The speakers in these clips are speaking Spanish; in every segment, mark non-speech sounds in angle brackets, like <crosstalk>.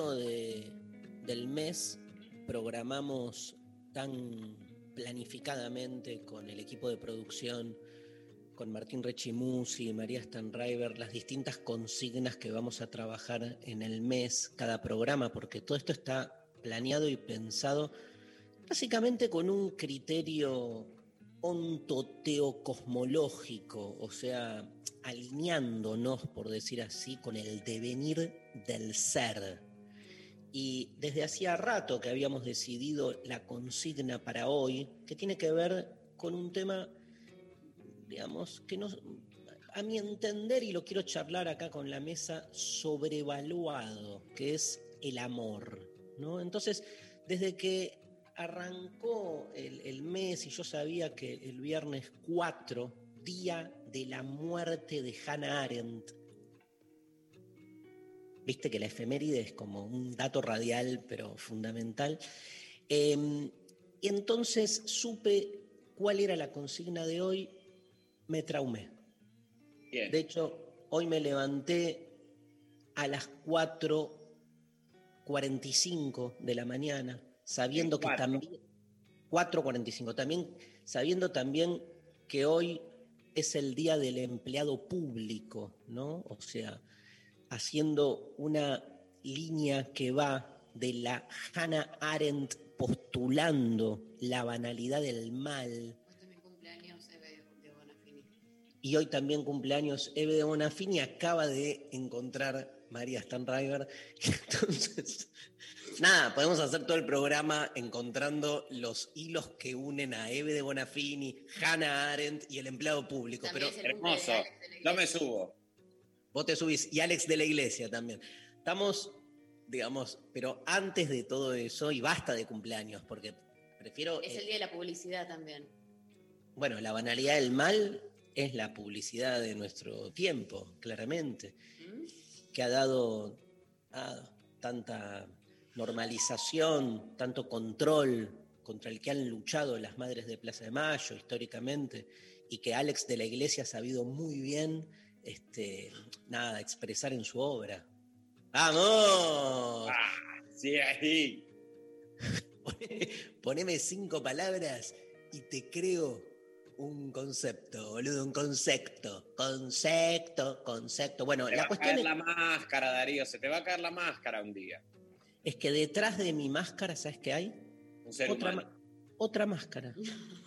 de- del mes programamos tan planificadamente con el equipo de producción, con Martín Rechimusi y María Stanriver, las distintas consignas que vamos a trabajar en el mes, cada programa, porque todo esto está planeado y pensado básicamente con un criterio ontoteocosmológico, o sea, alineándonos, por decir así, con el devenir del ser. Y desde hacía rato que habíamos decidido la consigna para hoy, que tiene que ver con un tema, digamos, que nos, a mi entender, y lo quiero charlar acá con la mesa, sobrevaluado, que es el amor. ¿no? Entonces, desde que arrancó el, el mes y yo sabía que el viernes 4, día de la muerte de Hannah Arendt, viste que la efeméride es como un dato radial, pero fundamental. Eh, y entonces supe cuál era la consigna de hoy, me traumé. Bien. De hecho, hoy me levanté a las 4.45 de la mañana, sabiendo que también... 4.45, también sabiendo también que hoy es el día del empleado público, ¿no? O sea, haciendo una línea que va de la Hannah Arendt postulando la banalidad del mal, Hoy también cumpleaños Eve de Bonafini. y hoy también cumpleaños Eve de Bonafini acaba de encontrar María Stanriver. <laughs> Entonces, nada, podemos hacer todo el programa encontrando los hilos que unen a Eve de Bonafini, Hannah Arendt y el empleado público. También Pero Hermoso. No me subo. Vos te subís y Alex de la Iglesia también. Estamos, digamos, pero antes de todo eso, y basta de cumpleaños, porque prefiero... Es eh, el día de la publicidad también. Bueno, la banalidad del mal es la publicidad de nuestro tiempo, claramente, ¿Mm? que ha dado ah, tanta normalización, tanto control contra el que han luchado las madres de Plaza de Mayo históricamente, y que Alex de la Iglesia ha sabido muy bien este, nada, expresar en su obra. ¡Vamos! Ah, sí, ahí. <laughs> Poneme cinco palabras y te creo un concepto, boludo, un concepto. Concepto, concepto. Bueno, Se la va a cuestión caer es, la máscara, Darío. Se te va a caer la máscara un día. es que detrás de mi máscara, ¿sabes qué hay? Un ser Otra, humano. ma- otra máscara. <laughs>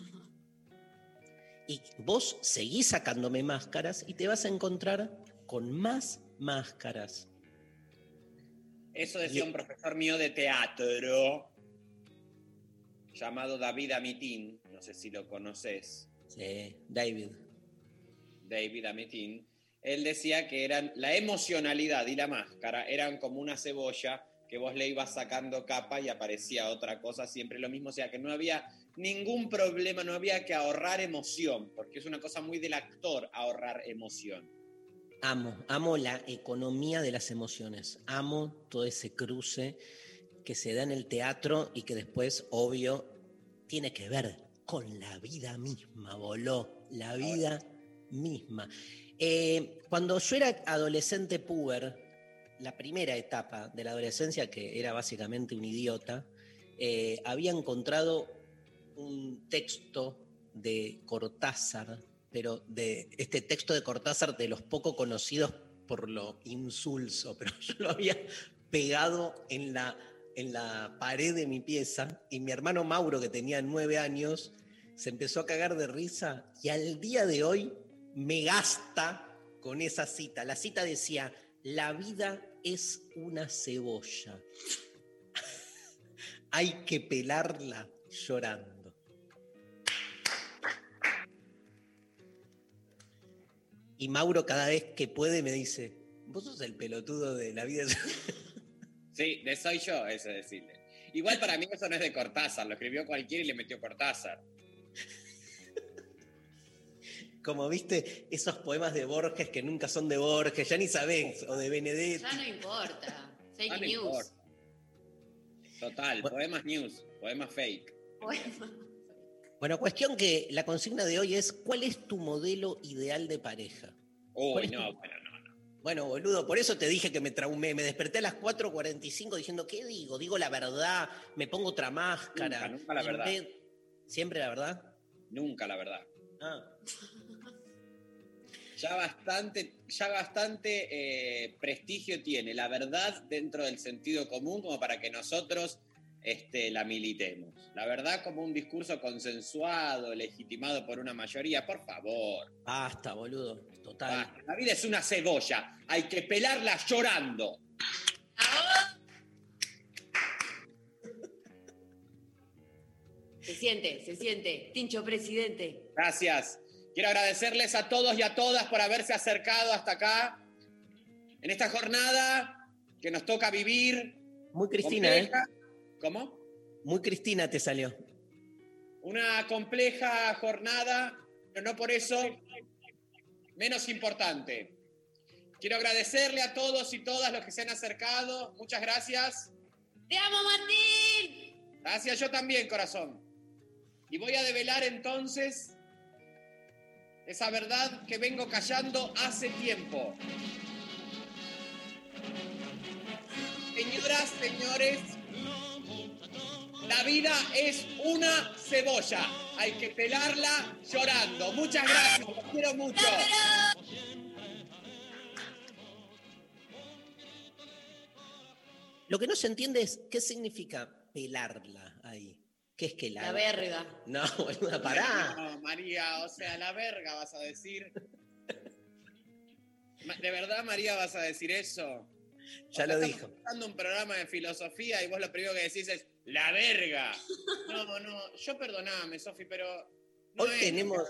Y vos seguís sacándome máscaras y te vas a encontrar con más máscaras. Eso decía Y- un profesor mío de teatro llamado David Amitín. No sé si lo conoces. Sí, David. David Amitín. Él decía que eran la emocionalidad y la máscara eran como una cebolla que vos le ibas sacando capa y aparecía otra cosa, siempre lo mismo, o sea que no había ningún problema, no había que ahorrar emoción, porque es una cosa muy del actor ahorrar emoción. Amo, amo la economía de las emociones, amo todo ese cruce que se da en el teatro y que después, obvio, tiene que ver con la vida misma, voló, la vida misma. Eh, cuando yo era adolescente puber, la primera etapa de la adolescencia, que era básicamente un idiota, eh, había encontrado un texto de Cortázar, pero de este texto de Cortázar de los poco conocidos por lo insulso, pero <laughs> yo lo había pegado en la, en la pared de mi pieza y mi hermano Mauro, que tenía nueve años, se empezó a cagar de risa y al día de hoy me gasta con esa cita. La cita decía, la vida es una cebolla. <laughs> Hay que pelarla llorando. Y Mauro cada vez que puede me dice, vos sos el pelotudo de la vida. <laughs> Sí, de soy yo, eso decirle. Igual para mí eso no es de Cortázar, lo escribió cualquiera y le metió Cortázar. Como viste, esos poemas de Borges que nunca son de Borges, ya ni sabés, o de Benedetti. Ya no importa. Fake no news. importa. Total, Bueno. poemas news, poemas fake. Bueno, cuestión que la consigna de hoy es, ¿cuál es tu modelo ideal de pareja? Uy, ¿Cuál es no, tu- bueno, no, no. Bueno, boludo, por eso te dije que me traumé. Me desperté a las 4.45 diciendo, ¿qué digo? Digo la verdad, me pongo otra máscara. Nunca, nunca la verdad. ¿Siempre la verdad? Nunca, la verdad. Ah. <laughs> Ya bastante, ya bastante eh, prestigio tiene la verdad dentro del sentido común como para que nosotros este, la militemos. La verdad como un discurso consensuado, legitimado por una mayoría, por favor. Basta, boludo. Total. basta. La vida es una cebolla, hay que pelarla llorando. Se siente, se siente. Tincho presidente. Gracias. Quiero agradecerles a todos y a todas por haberse acercado hasta acá en esta jornada que nos toca vivir. Muy Cristina, ¿eh? ¿Cómo? Muy Cristina te salió. Una compleja jornada, pero no por eso menos importante. Quiero agradecerle a todos y todas los que se han acercado. Muchas gracias. ¡Te amo, Martín! Gracias yo también, corazón. Y voy a develar entonces esa verdad que vengo callando hace tiempo. Señoras, señores, la vida es una cebolla. Hay que pelarla llorando. Muchas gracias, los quiero mucho. Lo que no se entiende es qué significa pelarla ahí. ¿Qué es que la... La verga. No, <laughs> boluda, pará. No, María, o sea, la verga vas a decir. ¿De verdad, María, vas a decir eso? Ya O sea, lo estamos dijo. escuchando un programa de filosofía y vos lo primero que decís es la verga. No, no, yo perdoname, Sofi, pero. no Hoy tenemos-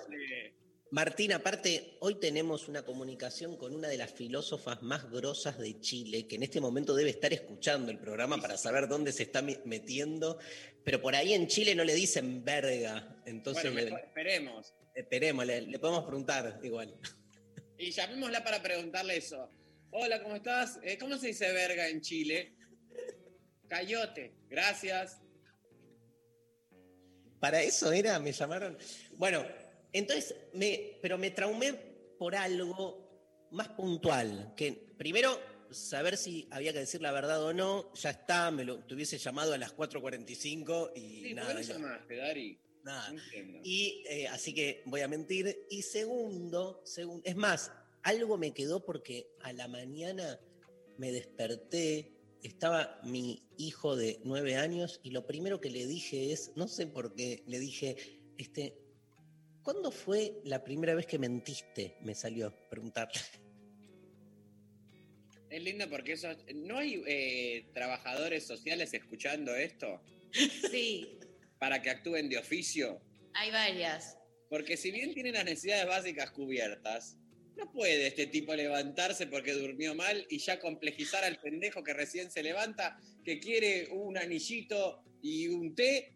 Martín, aparte, hoy tenemos una comunicación con una de las filósofas más grosas de Chile, que en este momento debe estar escuchando el programa para saber dónde se está metiendo, pero por ahí en Chile no le dicen verga, entonces Bueno, esperemos. esperemos, le, le podemos preguntar igual. Y llamémosla para preguntarle eso. Hola, ¿cómo estás? Eh, ¿Cómo se dice verga en Chile? Cayote, gracias. Para eso era, me llamaron. Bueno, entonces, me, pero me traumé por algo más puntual, que primero saber si había que decir la verdad o no, ya está, me lo te hubiese llamado a las 4.45 y Sí, ¿por nada. no- llamaste, Dari? nada. No. Y eh, así que voy a mentir. Y segundo, segun- es más, algo me quedó porque a la mañana me desperté, estaba mi hijo de nueve años y lo primero que le dije es, no sé por qué, le dije, este, ¿cuándo fue la primera vez que mentiste? Me salió preguntarle. Es lindo porque eso. ¿No hay eh, trabajadores sociales escuchando esto Sí, para que actúen de oficio? hay varias. Porque si bien tienen las necesidades básicas cubiertas, no puede este tipo levantarse porque durmió mal y ya complejizar al pendejo que recién se levanta, que quiere un anillito y un té.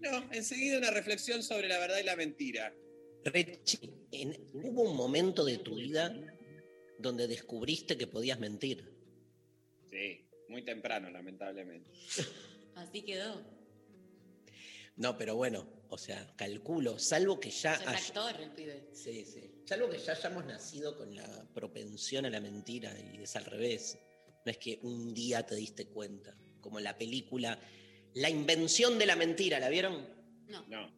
No, enseguida una reflexión sobre la verdad y la mentira. Rechi, ¿hubo un momento de tu vida donde descubriste que podías mentir? Sí, muy temprano, lamentablemente. <laughs> Así quedó. No, pero bueno, o sea, calculo, salvo que ya Es un haya- actor el pibe. Sí, sí. Salvo que ya hayamos nacido con la propensión a la mentira y es al revés. No es que un día te diste cuenta, como la película La invención de la mentira, ¿la vieron? No. No.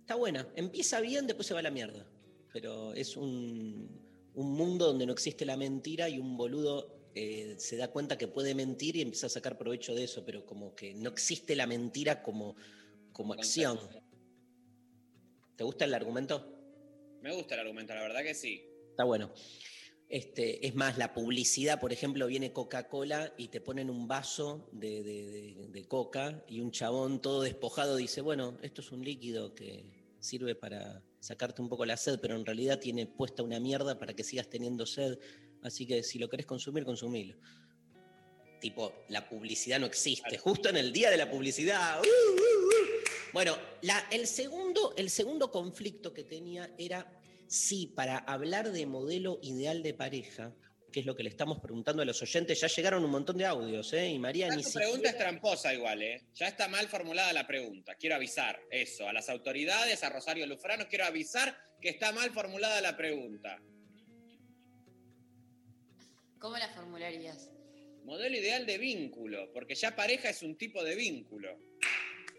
Está buena, empieza bien, después se va a la mierda. Pero es un, un mundo donde no existe la mentira y un boludo eh, se da cuenta que puede mentir y empieza a sacar provecho de eso, pero como que no existe la mentira como, como acción. ¿Te gusta el argumento? Me gusta el argumento, la verdad que sí. Está bueno. Este, es más, la publicidad, por ejemplo, viene Coca-Cola y te ponen un vaso de, de- de- de coca y un chabón todo despojado dice, bueno, esto es un líquido que sirve para sacarte un poco la sed, pero en realidad tiene puesta una mierda para que sigas teniendo sed, así que si lo querés consumir, consumilo. Tipo, la publicidad no existe, justo en el día de la publicidad. ¡uh, uh, uh! Bueno, la- el, segundo, el segundo conflicto que tenía era si para hablar de modelo ideal de pareja, que es lo que le estamos preguntando a los oyentes, ya llegaron un montón de audios, ¿eh? Y María Ya ni tu siquiera... pregunta es tramposa igual, ¿eh? Ya está mal formulada la pregunta. Quiero avisar eso. A las autoridades, a Rosario Lufrano, quiero avisar que está mal formulada la pregunta. ¿Cómo la formularías? Modelo ideal de vínculo, porque ya pareja es un tipo de vínculo.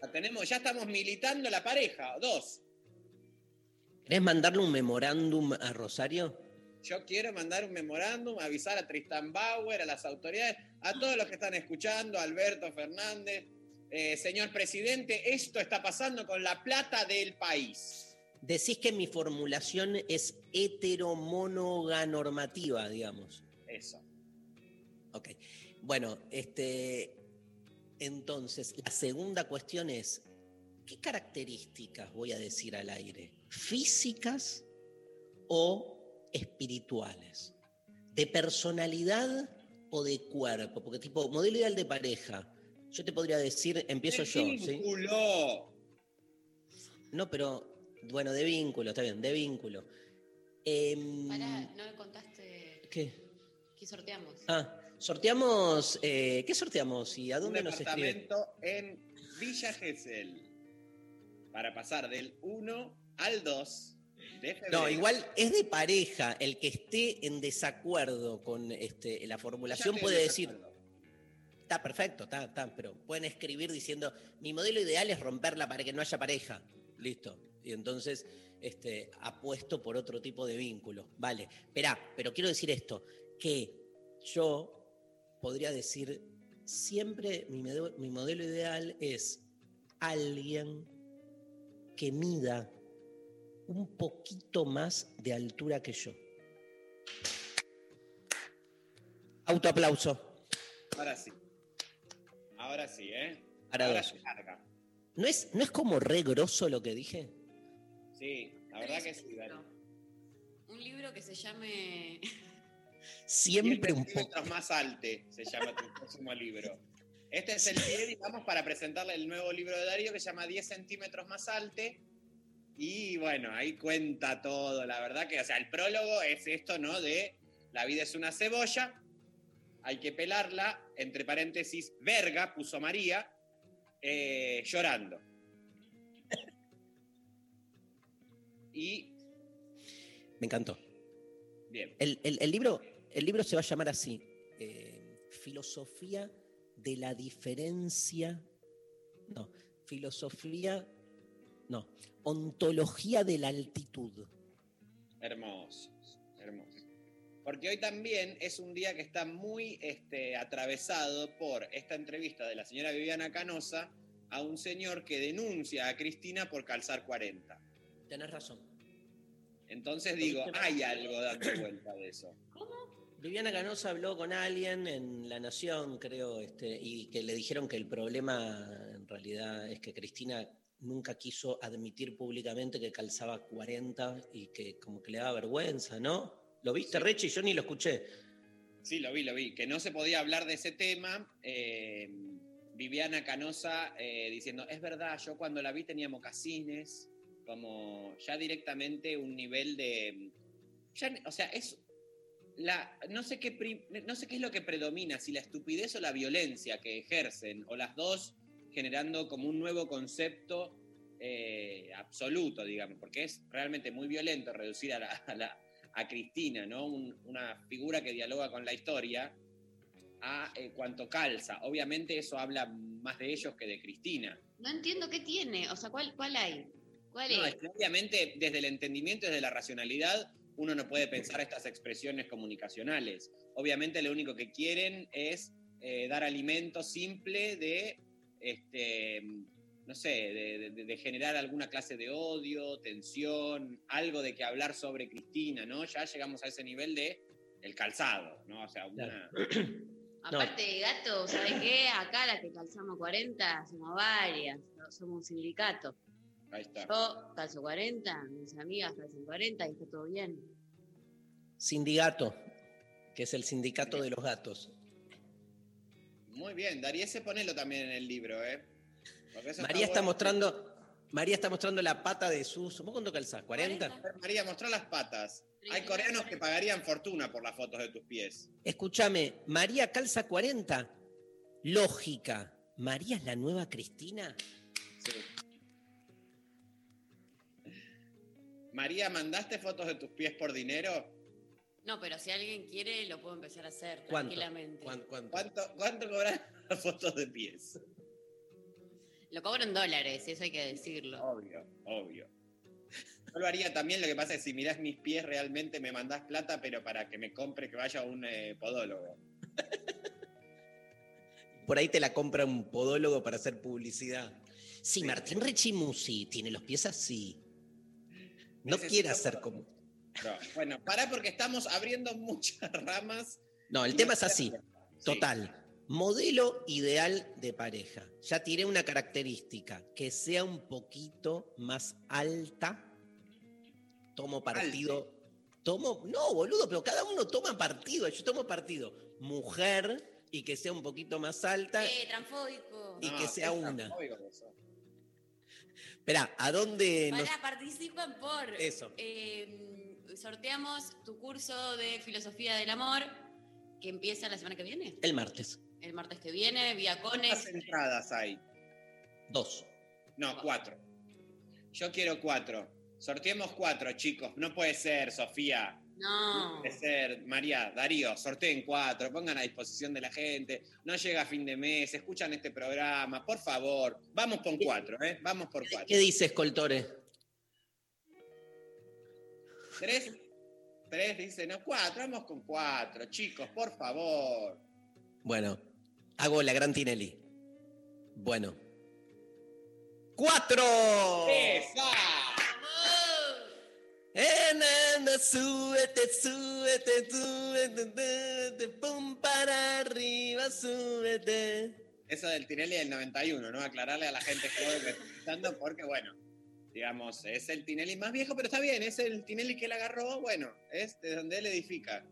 Ya, tenemos, ya estamos militando la pareja. Dos, ¿Querés mandarle un memorándum a Rosario? yo quiero mandar un memorándum, avisar a Tristan Bauer, a las autoridades, a todos los que están escuchando, a Alberto Fernández. Eh, señor presidente, esto está pasando con la plata del país. Decís que mi formulación es heteromonoganormativa, digamos. Eso. Ok. Bueno, este. Entonces, la segunda cuestión es: ¿qué características voy a decir al aire? ¿Físicas o espirituales? ¿De personalidad o de cuerpo? Porque, tipo, modelo ideal de pareja. Yo te podría decir, empiezo ¡De yo, ¿sí? vínculo! No, pero, bueno, de vínculo, está bien, de vínculo. Pará, no me contaste ¿Qué? qué sorteamos. Ah, sorteamos. eh, ¿Qué sorteamos y a Un dónde nos escriben? departamento en Villa Gesell. Para pasar del 1 al 2 de febrero. No, igual es de pareja. El que esté en desacuerdo con este, la formulación puede decir, desacuerdo. está perfecto, está, está, pero pueden escribir diciendo, mi modelo ideal es romperla para que no haya pareja. Listo. Y entonces este, apuesto por otro tipo de vínculo. Vale. Esperá, pero quiero decir esto, que yo podría decir, siempre mi, modelo ideal es alguien que mida un poquito más de altura que yo. Autoaplauso. Ahora sí. Ahora sí, ¿eh? Ahora larga. ¿No es, ¿No es como re grosso lo que dije? Sí, la verdad que sí, libro. Un libro que se llame. Siempre 10 un poco. centímetros más alte se llama tu <laughs> próximo libro. Este es el pie, digamos, para presentarle el nuevo libro de Darío que se llama 10 centímetros más alte. Y bueno, ahí cuenta todo. La verdad que, o sea, el prólogo es esto, ¿no? De la vida es una cebolla, hay que pelarla, entre paréntesis, verga, puso María, eh, llorando. Y, Me encantó. bien, El, el- el libro, el libro se va a llamar así: eh, Filosofía de la diferencia. No, filosofía. No, ontología de la altitud. Hermosos, hermosos. Porque hoy también es un día que está muy este, atravesado por esta entrevista de la señora Viviana Canosa a un señor que denuncia a Cristina por calzar 40. Tenés razón. Entonces digo, hay algo dando vuelta de eso. Viviana Canosa habló con alguien en La Nación, creo, este, y que le dijeron que el problema en realidad es que Cristina nunca quiso admitir públicamente que calzaba 40 y que como que le daba vergüenza, ¿no? ¿Lo viste, Sí. Rechi? Yo ni lo escuché. Sí, lo vi, lo vi. Que no se podía hablar de ese tema. eh, Viviana Canosa eh, diciendo, es verdad, yo cuando la vi tenía mocasines, como ya directamente un nivel de... ya- o sea, es... La, no, sé qué, no sé qué es lo que predomina, si la estupidez o la violencia que ejercen, o las dos generando como un nuevo concepto eh, absoluto, digamos, porque es realmente muy violento reducir a la, a la- a Cristina, ¿no? Un- una figura que dialoga con la historia, a eh, cuanto calza. Obviamente eso habla más de ellos que de Cristina. No entiendo qué tiene. O sea, ¿cuál, cuál hay? ¿Cuál No, es? obviamente desde el entendimiento, desde la racionalidad, uno no puede pensar estas expresiones comunicacionales. Obviamente lo único que quieren es eh, dar alimento simple de, este, no sé, de, de- de generar alguna clase de odio, tensión, algo de que hablar sobre Cristina, ¿no? Ya llegamos a ese nivel de el calzado, ¿no? O sea, una... <clears throat> Aparte, gato, ¿sabes qué? Acá las que calzamos 40 somos varias. Somos un sindicato. Ahí está. Yo calzo 40, mis amigas calzan 40 y está todo bien. Sindicato, que es el sindicato de los gatos. Muy bien, Darío, ese ponelo también en el libro, ¿eh? María está bueno. mostrando, María está mostrando la pata de sus. ¿Vos cuánto calzás? ¿40? A ver, María, mostrá las patas. Hay coreanos que pagarían fortuna por las fotos de tus pies. Escúchame, María calza 40. Lógica. ¿María es la nueva Cristina? Sí. María, ¿mandaste fotos de tus pies por dinero? No, pero si alguien quiere, lo puedo empezar a hacer ¿Cuánto? tranquilamente. ¿Cuán- cuánto? ¿Cuánto, cuánto cobran las fotos de pies? Lo cobro en dólares, eso hay que decirlo. Obvio, obvio. Yo lo haría también, lo que pasa es si mirás mis pies realmente me mandás plata, pero para que me compre que vaya a un eh, podólogo. <laughs> Por ahí te la compra un podólogo para hacer publicidad. Sí, Martín Rechimusi tiene los pies así. No Necesito quiere hacer fotos. como. No, bueno, pará porque estamos abriendo <laughs> muchas ramas. No, el tema es así. Sí. Total. Modelo ideal de pareja. Ya tiré una característica, que sea un poquito más alta. Tomo partido. Tomo, no, boludo, pero cada uno toma partido. Yo tomo partido. Mujer y que sea un poquito más alta. ¡Eh, transfóbico! Y que sea una. transfóbico eso. Esperá, ¿a dónde nos.? Pará, participan por. Eso. eh, sorteamos tu curso de filosofía del amor que empieza la semana que viene. El martes. El martes que viene, vía ¿Cuántas Cones. entradas hay? Dos. No, cuatro. Yo quiero cuatro. Sorteemos cuatro, chicos. No puede ser, Sofía. No puede ser. María, Darío, sorteen cuatro, pongan a disposición de la gente. No llega a fin de mes, escuchan este programa, por favor. Vamos con cuatro, ¿eh? Vamos por cuatro. ¿Qué dices, Coltore? ¿Tres? Tres, dice, no, cuatro, vamos con cuatro, chicos, por favor. Bueno, hago la gran Tinelli. Bueno. ¡Cuatro! ¡Esa! Eh, nana, súbete, súbete, súbete, súbete, pum para arriba, súbete. Eso del Tinelli del 91, ¿no? Aclararle a la gente joven que está escuchando, porque bueno, digamos, es el Tinelli más viejo, pero está bien, es el Tinelli que él agarró, bueno, es de donde él edifica.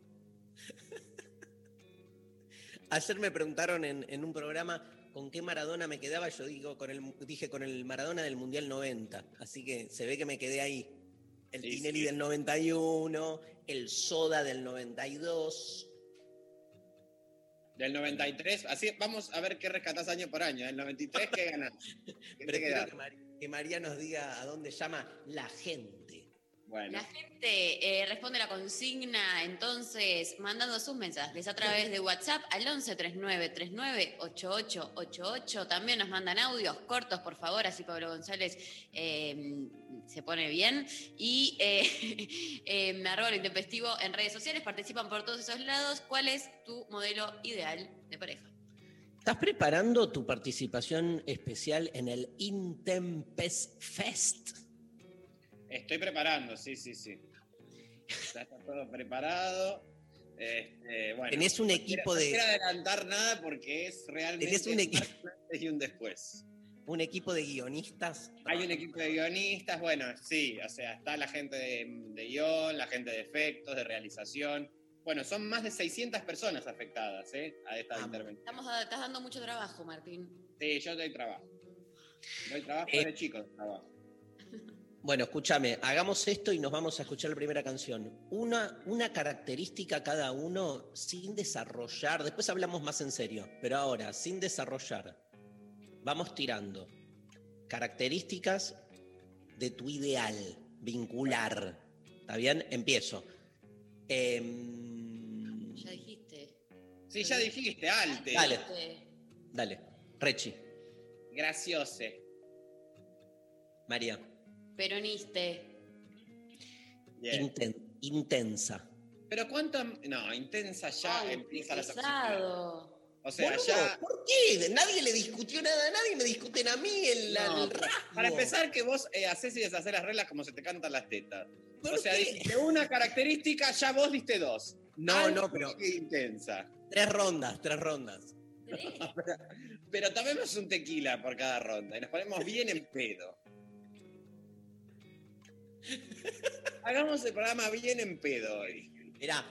Ayer me preguntaron en, en un programa con qué Maradona me quedaba. Yo digo, con el, dije con el Maradona del Mundial 90. Así que se ve que me quedé ahí. El Sí, Tinelli sí. del 91, el Soda del 92. Del 93, así vamos a ver qué rescatás año por año. Del 93, ¿qué ganás? <laughs> Que, que María nos diga a dónde llama la gente. Bueno, La gente eh, responde la consigna entonces mandando sus mensajes a través de WhatsApp al 11 39 39 8888. También nos mandan audios cortos, por favor, así Pablo González eh, se pone bien. Y eh, <laughs> eh, arroba lo intempestivo en redes sociales, participan por todos esos lados. ¿Cuál es tu modelo ideal de pareja? ¿Estás preparando tu participación especial en el Intempest Fest? Estoy preparando, sí, sí, sí. Ya está todo preparado. Este, bueno, Tenés un no equipo quiero- de- No quiero adelantar nada porque es realmente Tenés un equi- un antes y un después. Un equipo de guionistas. Hay un equipo de guionistas, bueno, sí, o sea, está la gente de, de guion, la gente de efectos, de realización. Bueno, son más de 600 personas afectadas ¿eh? a esta intervención. Estamos, estás dando mucho trabajo, Martín. Sí, yo doy trabajo. Doy trabajo Eh. desde chico, doy trabajo. Bueno, escúchame, hagamos esto y nos vamos a escuchar la primera canción. Una, una característica cada uno sin desarrollar, después hablamos más en serio, pero ahora, sin desarrollar, vamos tirando características de tu ideal, vincular. ¿Está bien? Empiezo. Em, Ya dijiste. Sí, ya dijiste, alte. Dale. Dale, Rechi, Graciose. María, Peroniste. Bien. inten- intensa. Pero cuánto. No, intensa ya Ay, empieza la toxicidad. pesado. O sea, Boludo, ya. ¿Por qué? Nadie le discutió nada a nadie, me discuten a mí el, No, el rasgo. Para empezar, que vos eh, haces y deshaces las reglas como se te cantan las tetas. ¿Por O sea, dijiste una característica, ya vos diste dos. No, Algo no, pero- intensa. Tres rondas, tres rondas. <laughs> Pero tomemos un tequila por cada ronda y nos ponemos bien en pedo. Hagamos el programa bien en pedo hoy. Mirá,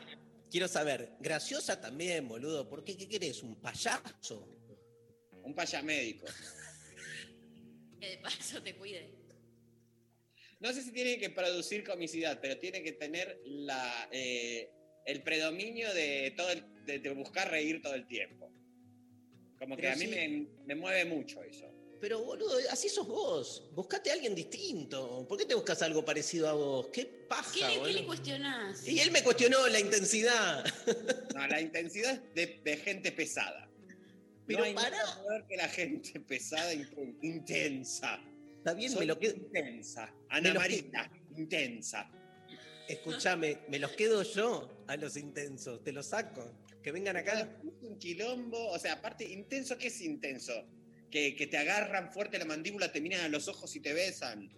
quiero saber, graciosa también, boludo. ¿Por qué? ¿Qué querés? ¿Un payaso? Un payamédico. Que de paso te cuide. No sé si tiene que producir comicidad, pero tiene que tener la, eh, el predominio de, todo el- de, de buscar reír todo el tiempo. Como que Pero a mí sí. me, me mueve mucho eso. Pero, boludo, así sos vos. Buscate a alguien distinto. ¿Por qué te buscas algo parecido a vos? ¿Qué paja, ¿Qué le, qué le boludo? cuestionás? Y él me cuestionó la intensidad. <laughs> No, la intensidad es de, de gente pesada. Pero no hay pará. nada peor que la gente pesada e inten- intensa. Está bien, Soy me lo quedo. intensa. me Ana Marita, intensa. Escúchame, me los quedo yo a los intensos. Te los saco. Que vengan acá. Es un quilombo, o sea, aparte, intenso, ¿qué es intenso? Que, que te agarran fuerte la mandíbula, te miran a los ojos y te besan.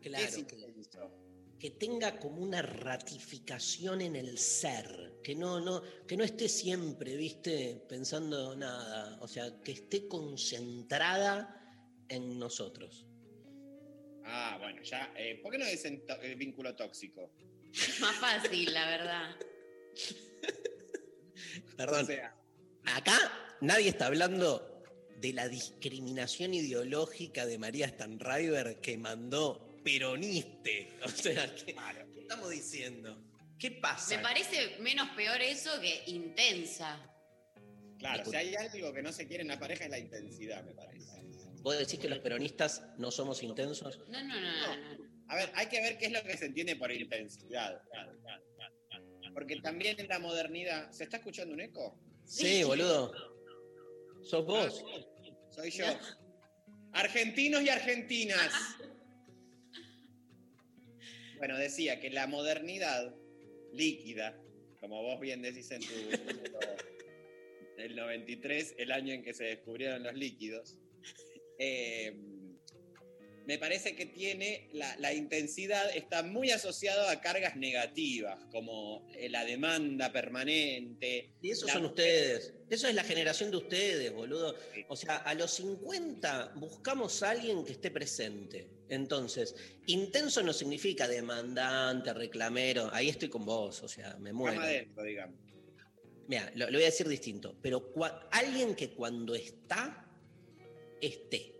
¿Qué es Claro, que, intenso? que tenga como una ratificación en el ser. Que no, no, que no esté siempre, viste, pensando nada. O sea, que esté concentrada en nosotros. Ah, bueno, ya. eh, ¿Por qué no dicen to- eh, vínculo tóxico? Más fácil, la verdad. Perdón. O sea, Acá nadie está hablando de la discriminación ideológica de María Stanriver que mandó peroniste. <laughs> O sea, ¿qué, qué estamos diciendo? ¿Qué pasa? Me parece menos peor eso que intensa. claro, si hay algo que no se quiere en la pareja es la intensidad, me parece. ¿Vos decís que los peronistas no somos intensos? No, no, no, no. no. A ver, hay que ver qué es lo que se entiende por intensidad. Porque también en la modernidad. ¿Se está escuchando un eco? Sí, boludo. Sos vos. Soy yo. Argentinos y argentinas. Bueno, decía que la modernidad líquida, como vos bien decís en tu libro, el 93, el año en que se descubrieron los líquidos, eh, me parece que tiene la, la intensidad está muy asociado a cargas negativas, como eh, la demanda permanente. Y esos la- son ustedes. Eso es la generación de ustedes, boludo. O sea, a los 50 buscamos a alguien que esté presente. Entonces, intenso no significa demandante, reclamero. Ahí estoy con vos, o sea, me muero. Adentro, digamos. Mira, lo, lo voy a decir distinto. Pero cua- alguien que cuando está, esté.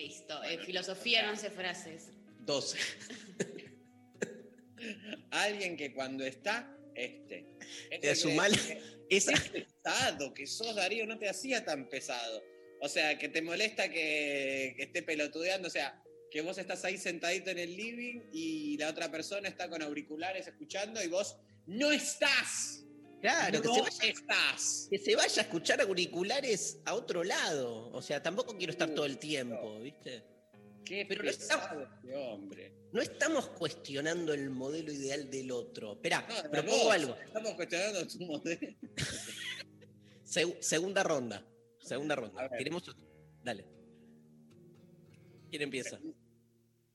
Bueno, listo. Eh, filosofía en 11 frases. 12. <laughs> Alguien que cuando está, este. Esto <laughs> Es un quiere mal. decir Esa, pesado que sos, Darío, no te hacía tan pesado. O sea, que te molesta que, que esté pelotudeando, o sea, que vos estás ahí sentadito en el living y la otra persona está con auriculares escuchando y vos no estás. Claro, que, se vaya, estás. que se vaya a escuchar auriculares a otro lado. O sea, tampoco quiero estar todo el tiempo, ¿viste? Qué Pero no pesado este hombre. No estamos cuestionando el modelo ideal del otro. No, de propongo vos. algo. Estamos cuestionando tu modelo. Seg- segunda ronda. Segunda ronda. Queremos. Dale. ¿Quién empieza?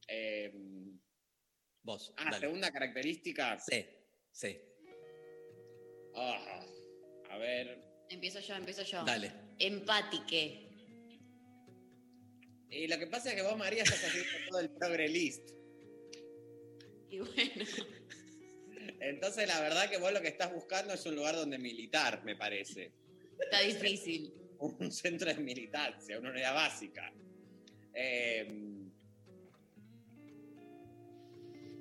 Eh, Vos. ah, dale. segunda característica. Sí, sí. Ah, a ver. Empiezo yo, empiezo yo. Dale. Empatique. Y lo que pasa es que vos, María, estás haciendo todo el progre list. Y bueno, Entonces, la verdad que vos lo que estás buscando es un lugar donde militar, me parece. está difícil. Un centro de militancia, una unidad básica. Eh,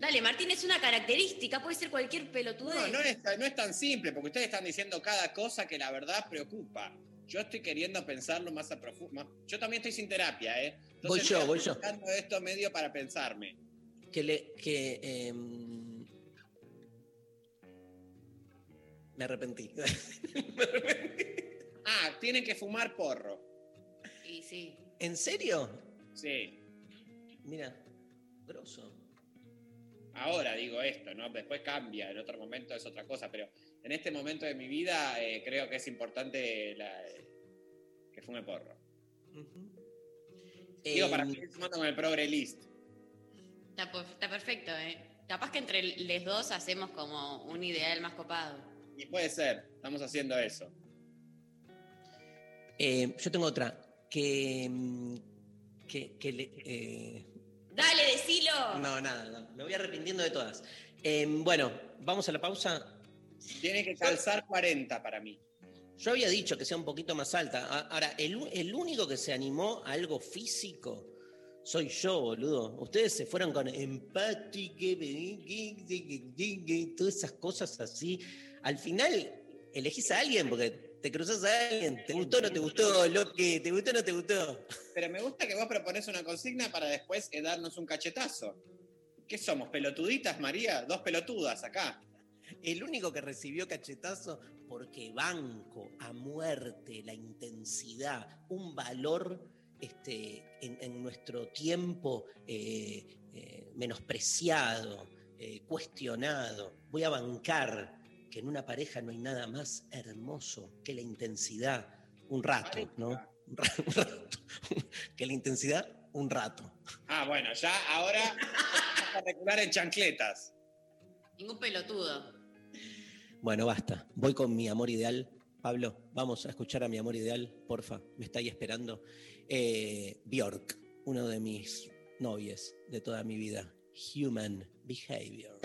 Dale, Martín, es una característica, puede ser cualquier pelotudez. no, no es, no es tan simple, porque ustedes están diciendo cada cosa que la verdad preocupa. Yo estoy queriendo pensarlo más a profundo. Yo también estoy sin terapia, ¿eh? Entonces, Voy yo, estoy voy yo. buscando esto medio para pensarme. Que le. Que. em, me arrepentí. <laughs> me arrepentí. Ah, tienen que fumar porro. Y sí. ¿En serio? Sí. Mira, grosso. Ahora digo esto, ¿no? Después cambia, en otro momento es otra cosa, pero en este momento de mi vida eh, creo que es importante la- que fume porro. Digo, para seguir sumando con el progre list. Está perfecto, ¿eh? Capaz que entre los dos hacemos como un ideal más copado. Y puede ser, estamos haciendo eso. eh, yo tengo otra. Que. mm, que, que le- eh, ¡Dale, decilo! no, nada, no, me voy arrepintiendo de todas. Eh, bueno, vamos a la pausa. Tiene que calzar 40 para mí. Yo había dicho que sea un poquito más alta. Ahora, el, el único que se animó a algo físico soy yo, boludo. Ustedes se fueron con empática, todas esas cosas así. Al final, elegís a alguien porque te cruzas a alguien. ¿Te gustó o no te gustó? Lo que te gustó o no te gustó. Pero me gusta que vos proponés una consigna para después eh, darnos un cachetazo. ¿Qué somos? ¿Pelotuditas, María? Dos pelotudas acá. El único que recibió cachetazo porque banco a muerte la intensidad, un valor este, en, en nuestro tiempo eh, eh, menospreciado, eh, cuestionado. Voy a bancar que en una pareja no hay nada más hermoso que la intensidad, un rato, ¿no? Un rato. <laughs> Que la intensidad, un rato. Ah, bueno, ya ahora vamos a recular en chancletas. Ningún pelotudo. Bueno, basta. Voy con mi amor ideal. Pablo, vamos a escuchar a mi amor ideal, porfa. Me está ahí esperando. Eh, Bjork, uno de mis novios de toda mi vida. Human Behavior.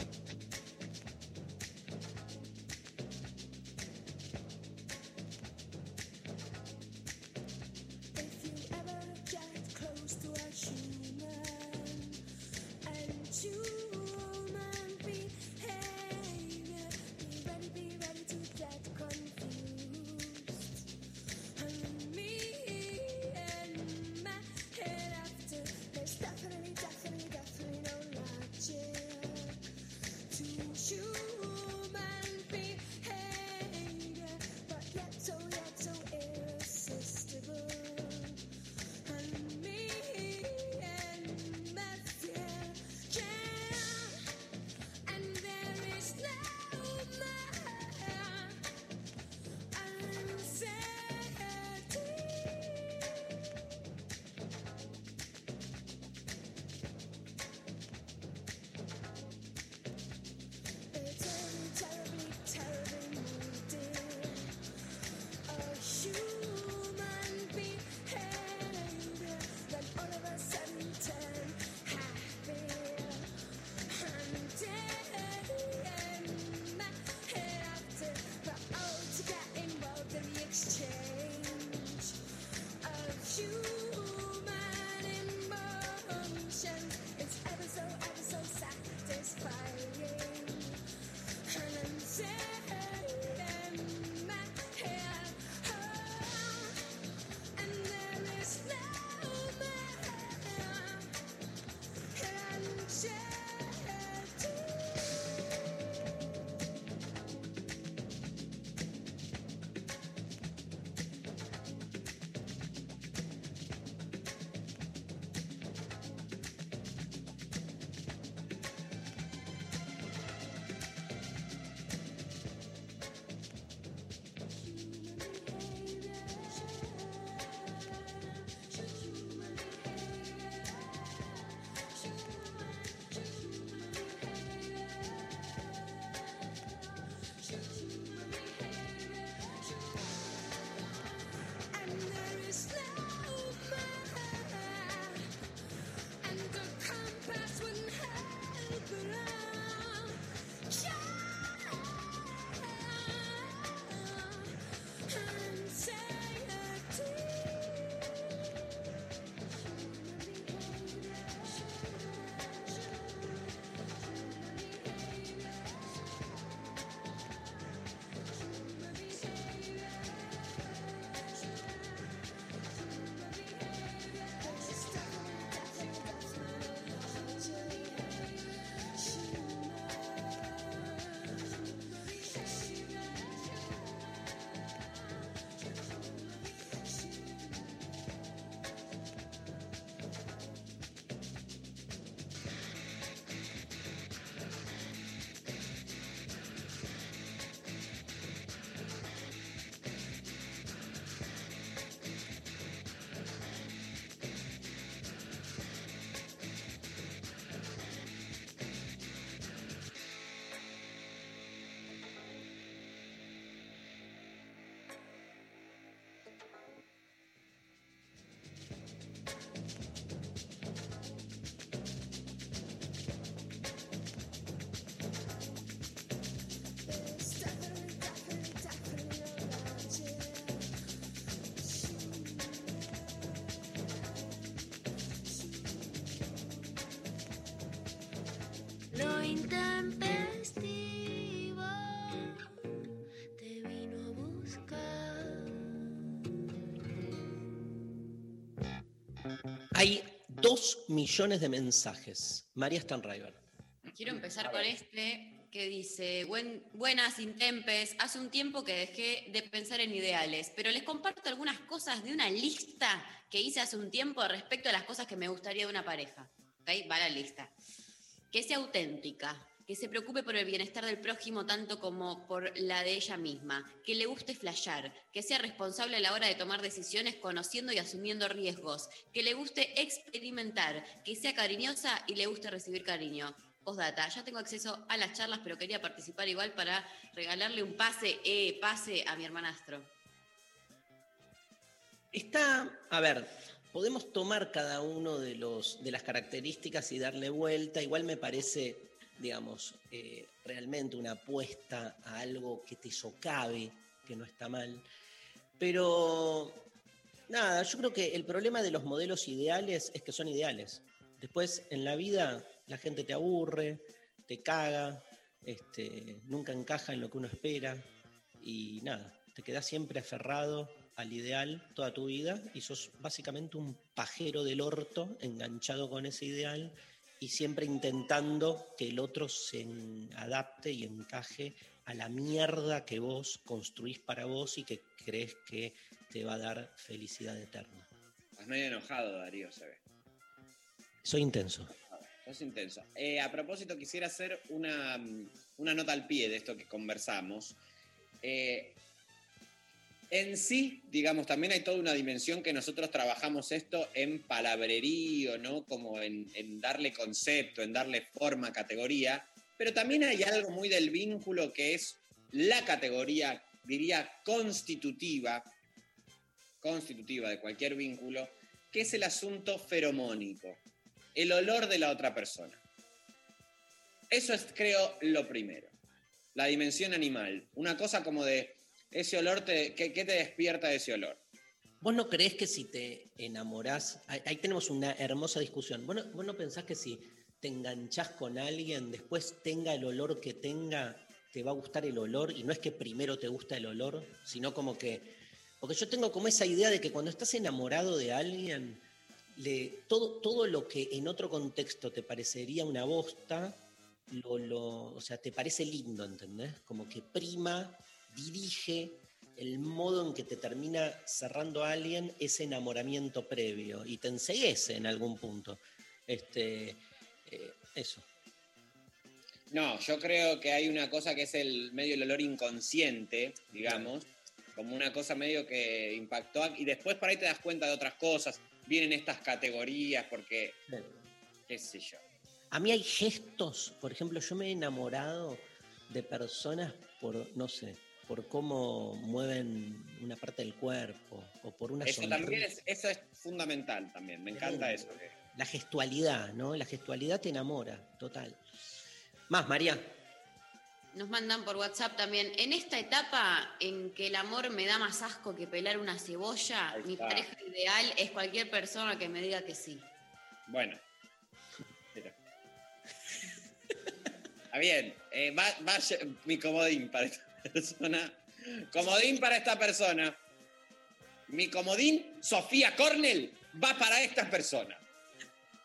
Hay dos millones de mensajes. María Stanriver. Quiero empezar con este que dice, Buen, buenas intempes, hace un tiempo que dejé de pensar en ideales, pero les comparto algunas cosas de una lista que hice hace un tiempo respecto a las cosas que me gustaría de una pareja. ¿Ok? Va la lista. Que sea auténtica, que se preocupe por el bienestar del prójimo tanto como por la de ella misma, que le guste flashear, que sea responsable a la hora de tomar decisiones conociendo y asumiendo riesgos, que le guste experimentar, que sea cariñosa y le guste recibir cariño. Postdata, ya tengo acceso a las charlas, pero quería participar igual para regalarle un pase, eh, pase a mi hermanastro. Está, a ver, podemos tomar cada uno de, los, de las características y darle vuelta. Igual me parece, digamos, eh, realmente una apuesta a algo que te socave, que no está mal. Pero, nada, yo creo que el problema de los modelos ideales es que son ideales. Después, en la vida, la gente te aburre, te caga, este, nunca encaja en lo que uno espera y nada, te quedas siempre aferrado al ideal toda tu vida y sos básicamente un pajero del orto enganchado con ese ideal y siempre intentando que el otro se adapte y encaje a la mierda que vos construís para vos y que crees que te va a dar felicidad eterna. Estás medio enojado, Darío, se ve. Soy intenso. Sos intenso. Eh, a propósito, quisiera hacer una, una nota al pie de esto que conversamos. Eh, en sí, digamos, también hay toda una dimensión que nosotros trabajamos esto en palabrerío, ¿no? Como en, darle concepto, en darle forma, categoría. Pero también hay algo muy del vínculo que es la categoría, diría, constitutiva, constitutiva de cualquier vínculo, que es el asunto feromónico el olor de la otra persona. Eso es, creo, lo primero. La dimensión animal. Una cosa como de ese olor, te, ¿qué, te despierta de ese olor? ¿Vos no creés que si te enamorás, ahí, tenemos una hermosa discusión, ¿Vos no, vos no pensás que si te enganchás con alguien, después tenga el olor que tenga, te va a gustar el olor? Y no es que primero te gusta el olor, sino como que... Porque yo tengo como esa idea de que cuando estás enamorado de alguien, todo, todo lo que en otro contexto te parecería una bosta, o sea, te parece lindo, ¿entendés? Como que prima, dirige el modo en que te termina cerrando a alguien ese enamoramiento previo y te enseguece en algún punto. Este, eh, eso. No, yo creo que hay una cosa que es el medio el olor inconsciente, digamos, como una cosa medio que impactó y después por ahí te das cuenta de otras cosas, vienen estas categorías porque, qué sé yo. A mí hay gestos, por ejemplo, yo me he enamorado de personas por, no sé, por cómo mueven una parte del cuerpo o por una Eso sonrisa. también es, eso es fundamental también, me encanta eso. La gestualidad, ¿no? La gestualidad te enamora, total. Más, María. Nos mandan por WhatsApp también. En esta etapa en que el amor me da más asco que pelar una cebolla, mi pareja ideal es cualquier persona que me diga que sí. Bueno. Mira. <laughs> Está bien. eh, va, vaya mi comodín para esta persona. Comodín para esta persona. Mi comodín, Sofía Cornell, va para esta persona.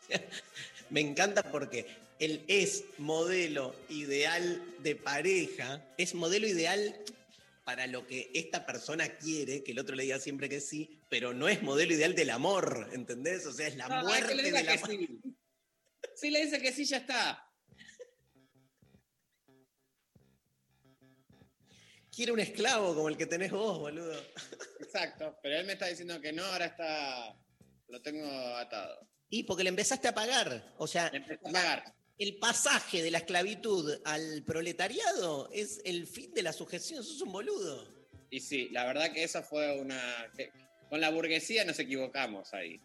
<laughs> Me encanta porque él es modelo ideal de pareja, es modelo ideal para lo que esta persona quiere, que el otro le diga siempre que sí, pero no es modelo ideal del amor, ¿entendés? O sea, es la No, muerte del que amor. sí. Si le dice que sí, ya está. Quiere un esclavo como el que tenés vos, boludo. Exacto. Pero él me está diciendo que no, ahora está. Lo tengo atado. Y porque le empezaste a pagar. O sea, Le a pagar. el pasaje de la esclavitud al proletariado es el fin de la sujeción. Sos un boludo. Y sí, la verdad que esa fue una. con la burguesía nos equivocamos ahí.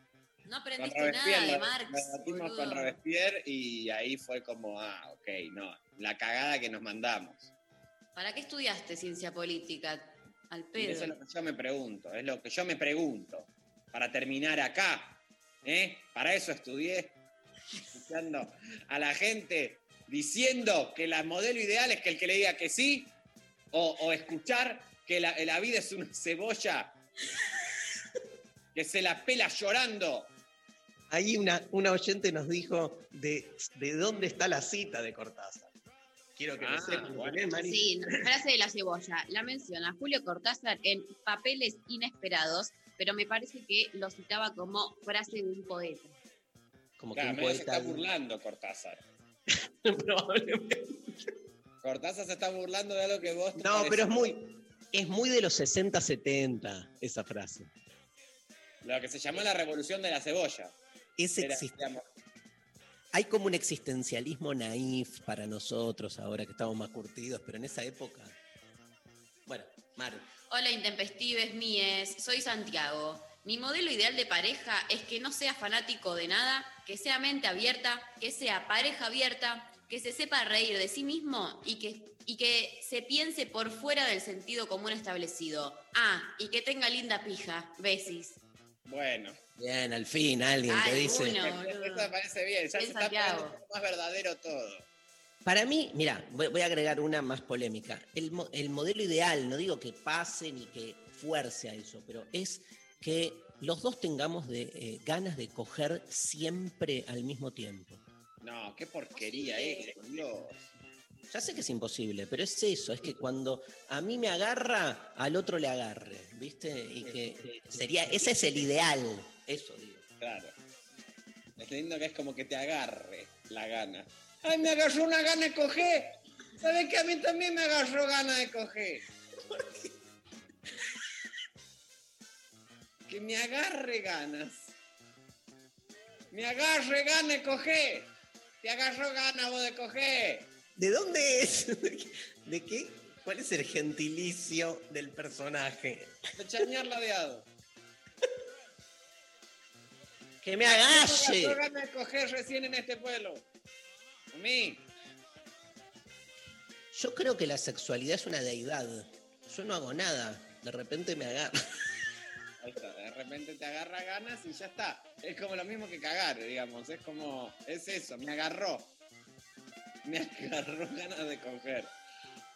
No aprendiste nada de Marx. nos batimos boludo. con Robespierre y ahí fue como, ah, ok, no, la cagada que nos mandamos. ¿Para qué estudiaste ciencia política? Al eso es lo que yo me pregunto, es lo que yo me pregunto. Para terminar acá, ¿eh? Para eso estudié, escuchando a la gente diciendo que la modelo ideal es que el que le diga que sí, o, o escuchar que la, la vida es una cebolla que se la pela llorando. Ahí una, una oyente nos dijo de, de dónde está la cita de Cortázar. Quiero que Ah, lo sepan. ¿eh, Mari? Sí, frase de la cebolla. La menciona Julio Cortázar en Papeles Inesperados, pero me parece que lo citaba como frase de un poeta. Como que un se está burlando Cortázar. <laughs> Probablemente. Cortázar se está burlando de algo que vos... te No, pero es muy, es muy de los 60, 70 esa frase. Lo que se llamó la revolución de la cebolla. Es Era, exist- digamos, Hay como un existencialismo naif para nosotros ahora que estamos más curtidos, pero en esa época. Bueno, Maru. Hola intempestives míes, soy Santiago. Mi modelo ideal de pareja es que no sea fanático de nada, que sea mente abierta, que sea pareja abierta, que se sepa reír de sí mismo y que, y que se piense por fuera del sentido común establecido. Ah, y que tenga linda pija. Besis. bueno. Bien, al fin alguien que Ay, dice. uno. Eso me parece bien, ya se está poniendo más verdadero todo. Para mí, mira, voy, voy a agregar una más polémica. El, el modelo ideal, no digo que pase ni que fuerce a eso, pero es que los dos tengamos de, eh, ganas de coger siempre al mismo tiempo. No, qué porquería es, Dios. Ya sé que es imposible, pero es eso, es que cuando a mí me agarra, al otro le agarre, ¿viste? Y que sería, ese es el ideal, eso digo. Claro. Es lindo que es como que te agarre la gana. ¡Ay, me agarró una gana de coger! ¿Sabes que a mí también me agarró gana de coger? Que me agarre ganas. Me agarre ganas de coger. Te agarró gana vos de coger. ¿De dónde es? ¿De <laughs> qué- ¿De qué? ¿Cuál es el gentilicio del personaje? De chañar ladeado. ¡Que me Me agalle! agarró gana de coger recién en este pueblo. A mí. Yo creo que la sexualidad es una deidad. Yo no hago nada. De repente me agarra. Ahí está, de repente te agarra ganas y ya está. Es como lo mismo que cagar, digamos. Es como, es eso, me agarró. Me <laughs> agarró ganas de coger.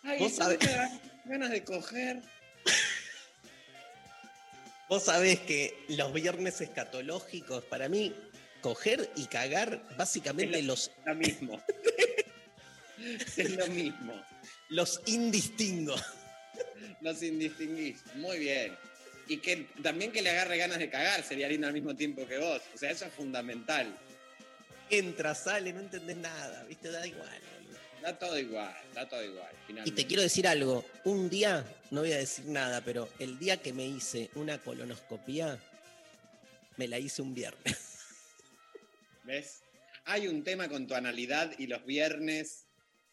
Ay, Vos ¿sí sabés- ganas de coger. Vos sabés que los viernes escatológicos, para mí, coger y cagar, básicamente Es los, Lo mismo. <laughs> es lo mismo. los indistingo. Los indistinguís. Muy bien. Y que también que le agarre ganas de cagar sería lindo al mismo tiempo que vos. O sea, eso es fundamental. Entra, sale, no entendés nada, ¿viste? Da igual. Da todo igual, da todo igual. Y te quiero decir algo. Un día, no voy a decir nada, pero el día que me hice una colonoscopía, me la hice un viernes. <laughs> ¿Ves? Hay un tema con tu analidad y los viernes,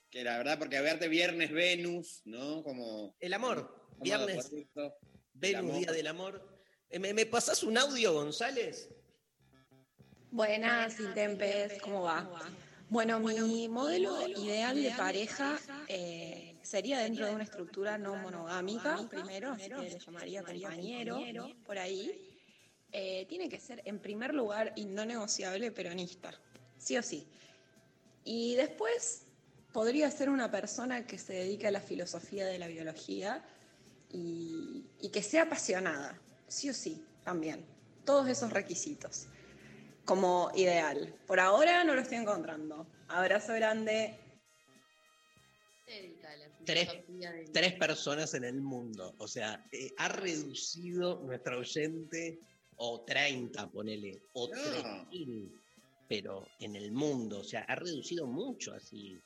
que la verdad, porque verte viernes Venus, ¿no? Como. El amor. como Viernes, correcto. Venus, amor. Día del Amor. Eh, ¿Me, me pasás un audio, González? Buenas, Intempes, ¿cómo va? Bueno, mi modelo ideal de pareja eh, sería dentro de una estructura no monogámica, primero, así que le llamaría compañero, por ahí. Eh, tiene que ser, en primer lugar, y no negociable, peronista, sí o sí. Y después podría ser una persona que se dedique a la filosofía de la biología y, y que sea apasionada, sí o sí, también. Todos esos requisitos como ideal. Por ahora no lo estoy encontrando. Abrazo grande. Tres- Tres personas en el mundo. O sea, eh, ha reducido nuestra oyente, o 30, ponele, o No. 3000, pero en el mundo. O sea, ha reducido mucho así.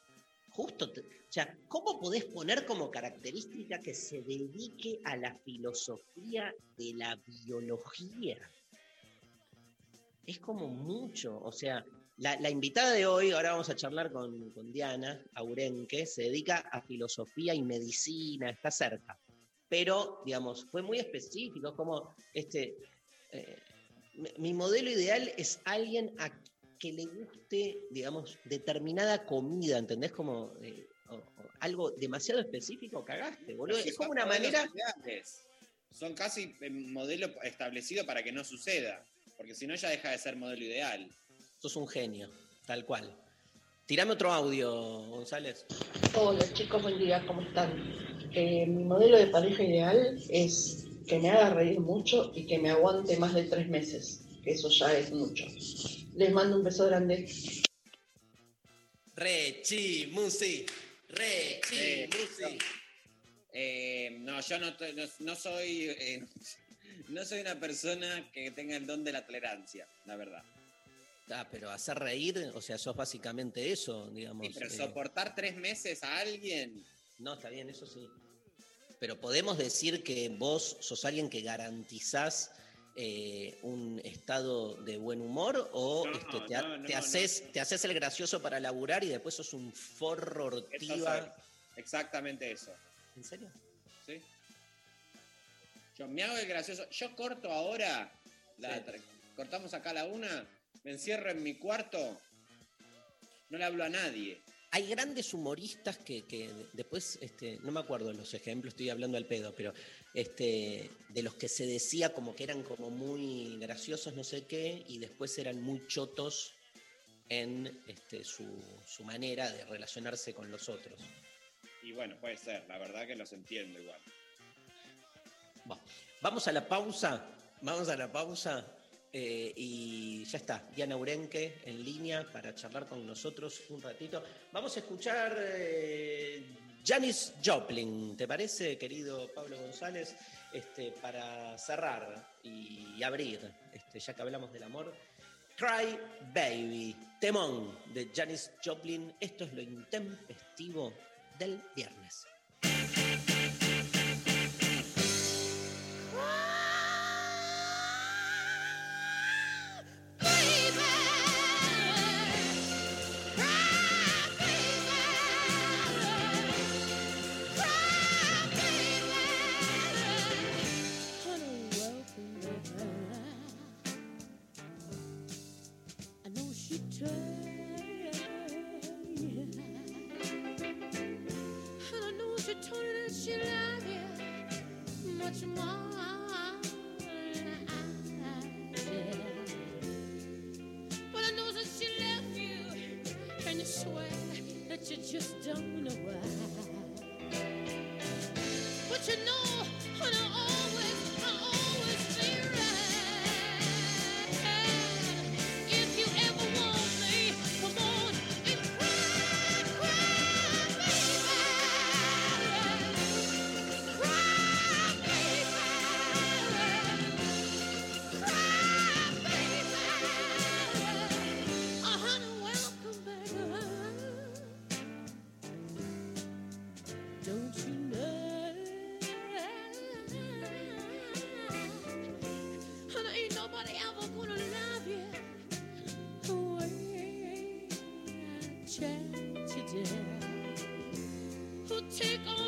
Justo, te- o sea, ¿cómo podés poner como característica que se dedique a la filosofía de la biología? Es como mucho, o sea, la, la invitada de hoy, ahora vamos a charlar con, con Diana Aurenque, se dedica a filosofía y medicina, está cerca. Pero, digamos, fue muy específico, es como, este, eh, mi- modelo ideal es alguien a que le guste, digamos, determinada comida, ¿entendés? Como eh, o- o algo demasiado específico, cagaste, boludo. Es como una manera... Son casi eh, modelo establecido para que no suceda. Porque si no, ya deja de ser modelo ideal. Sos un genio, tal cual. Tirame otro audio, González. Hola chicos, buen día, ¿cómo están? Eh, mi modelo de pareja ideal es que me haga reír mucho y que me aguante más de tres meses, que eso ya es mucho. Les mando un beso grande. Re, chi, musi. Re, chi, Eh, musi. Eh, no, yo no, to- no, no soy eh, no soy una persona que tenga el don de la tolerancia, la verdad. Ah, pero hacer reír, o sea, sos básicamente eso, digamos. Sí, pero eh, soportar tres meses a alguien, No, está bien, eso sí. Pero podemos decir que vos sos alguien que garantizás eh, un estado de buen humor o No, este, te, ha- no, no, te no. haces, te haces el gracioso para laburar y después sos un forro ortiva. Exactamente eso. ¿En serio? ¿sí? Yo me hago el gracioso. Yo corto ahora, la Sí. tra- cortamos acá a la una, me encierro en mi cuarto, no le hablo a nadie. Hay grandes humoristas que, que después, este, no me acuerdo los ejemplos, estoy hablando al pedo, pero este, de los que se decía como que eran como muy graciosos, no sé qué, y después eran muy chotos en este, su, su manera de relacionarse con los otros. Y bueno, puede ser, la verdad que los entiendo igual. Vamos a la pausa, vamos a la pausa eh, y ya está, Diana Urenque en línea para charlar con nosotros un ratito. Vamos a escuchar eh, Janis Joplin, ¿te parece, querido Pablo González? Este, para cerrar y abrir, este, ya que hablamos del amor. Cry Baby, temón de Janis Joplin. Esto es lo intempestivo del viernes. chance today. Who take on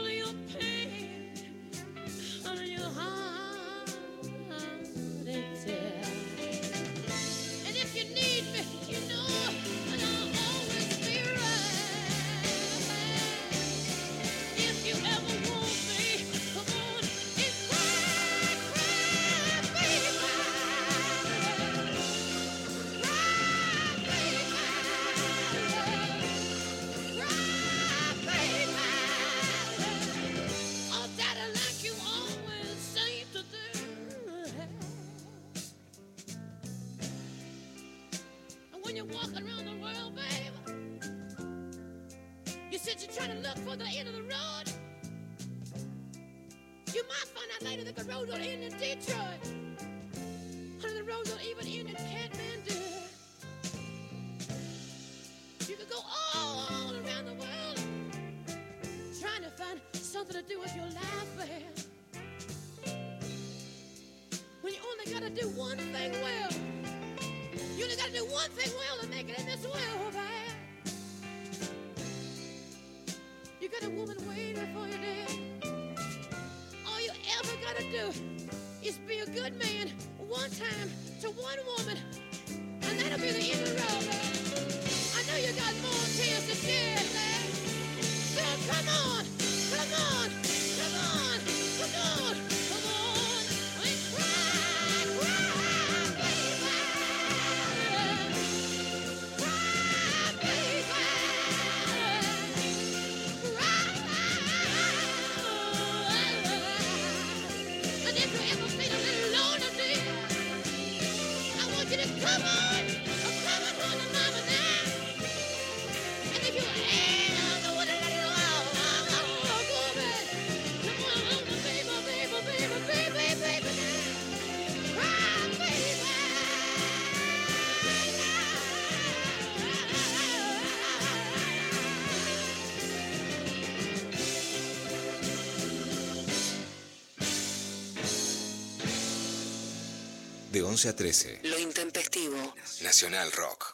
11 a 13. Lo intempestivo. Nacional Rock.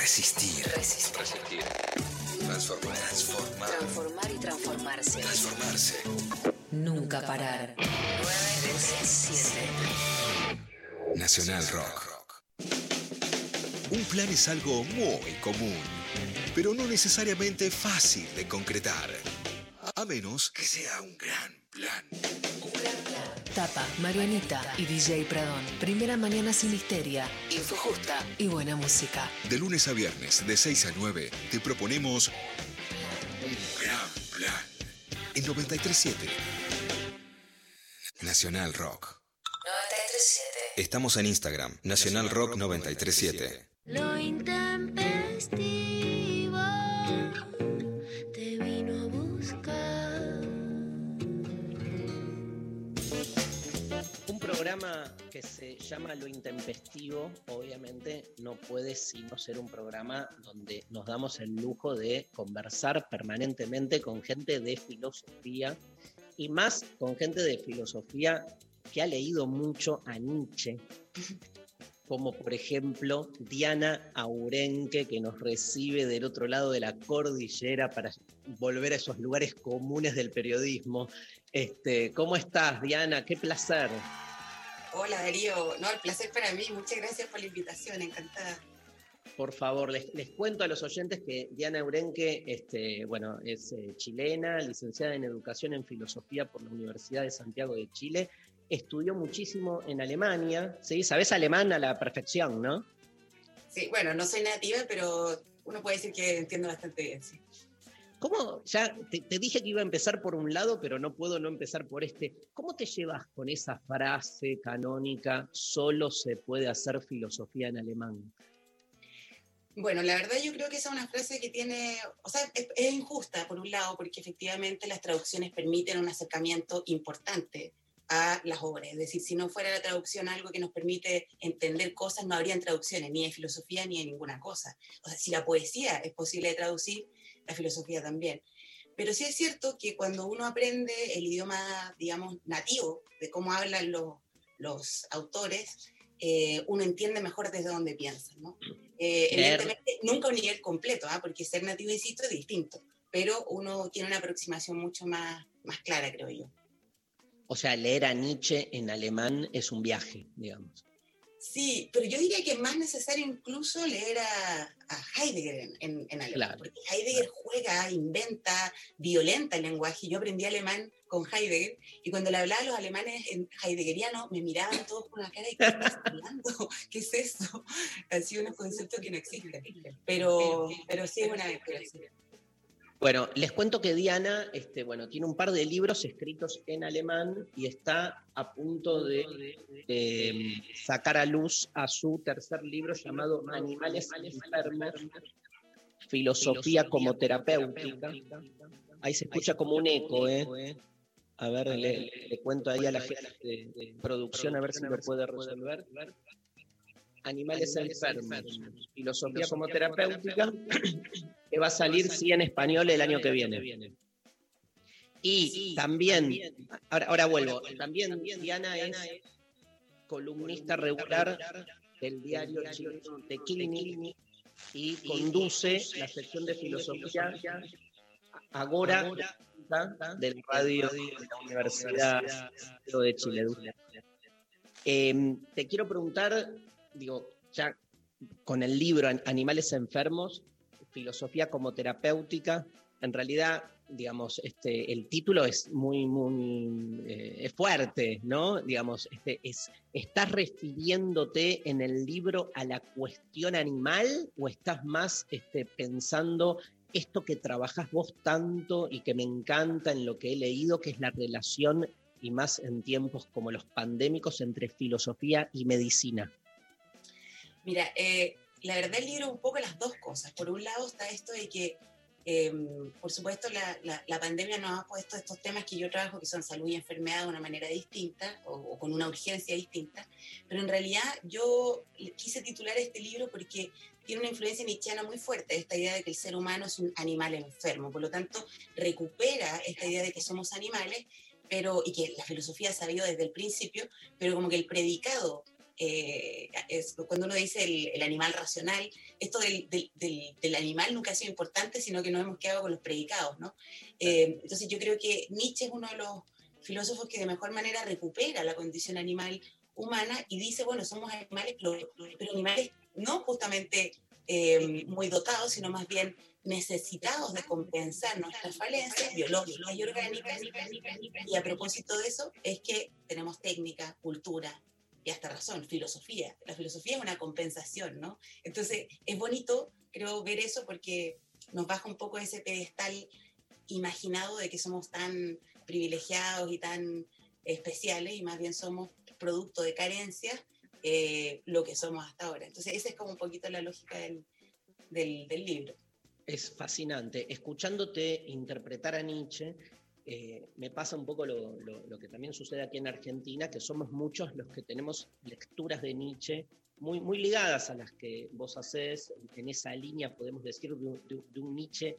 Resistir. Resistir. Transformar. Transformar. Transformar y transformarse. Transformarse. Nunca parar. 937. Nacional Rock. Un plan es algo muy común, pero no necesariamente fácil de concretar. A menos que sea un gran Marianita y DJ Pradón. Primera mañana sin histeria, info justa y buena música. De lunes a viernes, de 6 a 9, te proponemos un gran plan. En 937. Nacional Rock. 937. Estamos en Instagram, Nacional Rock 937. Lo intempestivo que se llama Lo Intempestivo, obviamente no puede sino ser un programa donde nos damos el lujo de conversar permanentemente con gente de filosofía y más con gente de filosofía que ha leído mucho a Nietzsche, como por ejemplo Diana Aurenque, que nos recibe del otro lado de la cordillera para volver a esos lugares comunes del periodismo. Este, ¿Cómo estás, Diana? Qué placer. Hola Darío, no, el placer para mí, muchas gracias por la invitación, encantada. Por favor, les, les cuento a los oyentes que Diana Urenque este, bueno, es eh, chilena, licenciada en Educación en Filosofía por la Universidad de Santiago de Chile. Estudió muchísimo en Alemania, ¿sí? Sabes alemán a la perfección, ¿no? Sí, bueno, no soy nativa, pero uno puede decir que entiendo bastante bien, sí. ¿Cómo, ya te, te dije que iba a empezar por un lado, pero no puedo no empezar por este. ¿Cómo te llevas con esa frase canónica, solo se puede hacer filosofía en alemán? Bueno, la verdad yo creo que esa es una frase que tiene, o sea, es, es injusta por un lado, porque efectivamente las traducciones permiten un acercamiento importante a las obras. Es decir, si no fuera la traducción algo que nos permite entender cosas, no habrían traducciones ni de filosofía ni de ninguna cosa. O sea, si la poesía es posible de traducir, la filosofía también. Pero sí es cierto que cuando uno aprende el idioma, digamos, nativo, de cómo hablan los, los autores, eh, uno entiende mejor desde dónde piensan, ¿no? Eh, evidentemente, nunca un nivel completo, ¿ah? porque ser nativo, insisto, es distinto, pero uno tiene una aproximación mucho más, más clara, creo yo. O sea, leer a Nietzsche en alemán es un viaje, digamos. Sí, pero yo diría que es más necesario incluso leer a, a Heidegger en, en, en alemán, Claro, porque Heidegger juega, inventa, violenta el lenguaje. Yo aprendí alemán con Heidegger y cuando le hablaba a los alemanes en heideggeriano me miraban todos con la cara de ¿qué estás hablando? <laughs> ¿Qué es eso? Así unos conceptos que no existen. Pero, pero sí es una aventura. Bueno, les cuento que Diana este, bueno, tiene un par de libros escritos en alemán y está a punto de eh, sacar a luz a su tercer libro llamado Animales enfermos, Filosofía como terapéutica. Ahí se escucha como un eco, ¿eh? A ver, le, le cuento ahí a la gente de producción a ver si lo puede resolver. Animales enfermos, Filosofía como terapéutica, que va a salir, sí, en español el año que viene. Y también, ahora, ahora vuelvo, también Diana es columnista regular del diario de Clinic y conduce la sección de filosofía Agora del radio de la Universidad de Chile. Eh, te quiero preguntar, digo, ya con el libro An- Animales Enfermos, Filosofía como Terapéutica, en realidad, digamos, este, el título es muy, muy eh, fuerte, ¿no? Digamos, este, es, ¿estás refiriéndote en el libro a la cuestión animal o estás más este, pensando esto que trabajas vos tanto y que me encanta en lo que he leído, que es la relación, y más en tiempos como los pandémicos, entre filosofía y medicina? Mira, eh, la verdad el libro es un poco las dos cosas. Por un lado está esto de que, eh, por supuesto, la, la- la pandemia nos ha puesto estos temas que yo trabajo, que son salud y enfermedad, de una manera distinta o, o con una urgencia distinta. Pero en realidad yo quise titular este libro porque tiene una influencia nietzscheana muy fuerte, esta idea de que el ser humano es un animal enfermo. Por lo tanto, recupera esta idea de que somos animales, pero, y que la filosofía ha sabido desde el principio, pero como que el predicado eh, es cuando uno dice el, el animal racional, esto del, del- del- del animal nunca ha sido importante, sino que nos hemos quedado con los predicados, ¿no? Eh, entonces yo creo que Nietzsche es uno de los filósofos que de mejor manera recupera la condición animal humana y dice, bueno, somos animales, pero, animales no justamente eh, muy dotados, sino más bien necesitados de compensar nuestras falencias biológicas y orgánicas. Y a propósito de eso, es que tenemos técnica, cultura y hasta razón, filosofía. La filosofía es una compensación, ¿no? Entonces, es bonito, creo, ver eso porque nos baja un poco ese pedestal imaginado de que somos tan privilegiados y tan especiales y más bien somos producto de carencias eh, lo que somos hasta ahora. Entonces, esa es como un poquito la lógica del, del, del libro. Es fascinante. Escuchándote interpretar a Nietzsche, eh, me pasa un poco lo, que también sucede aquí en Argentina, que somos muchos los que tenemos lecturas de Nietzsche muy, muy ligadas a las que vos hacés, en esa línea, podemos decir, de un Nietzsche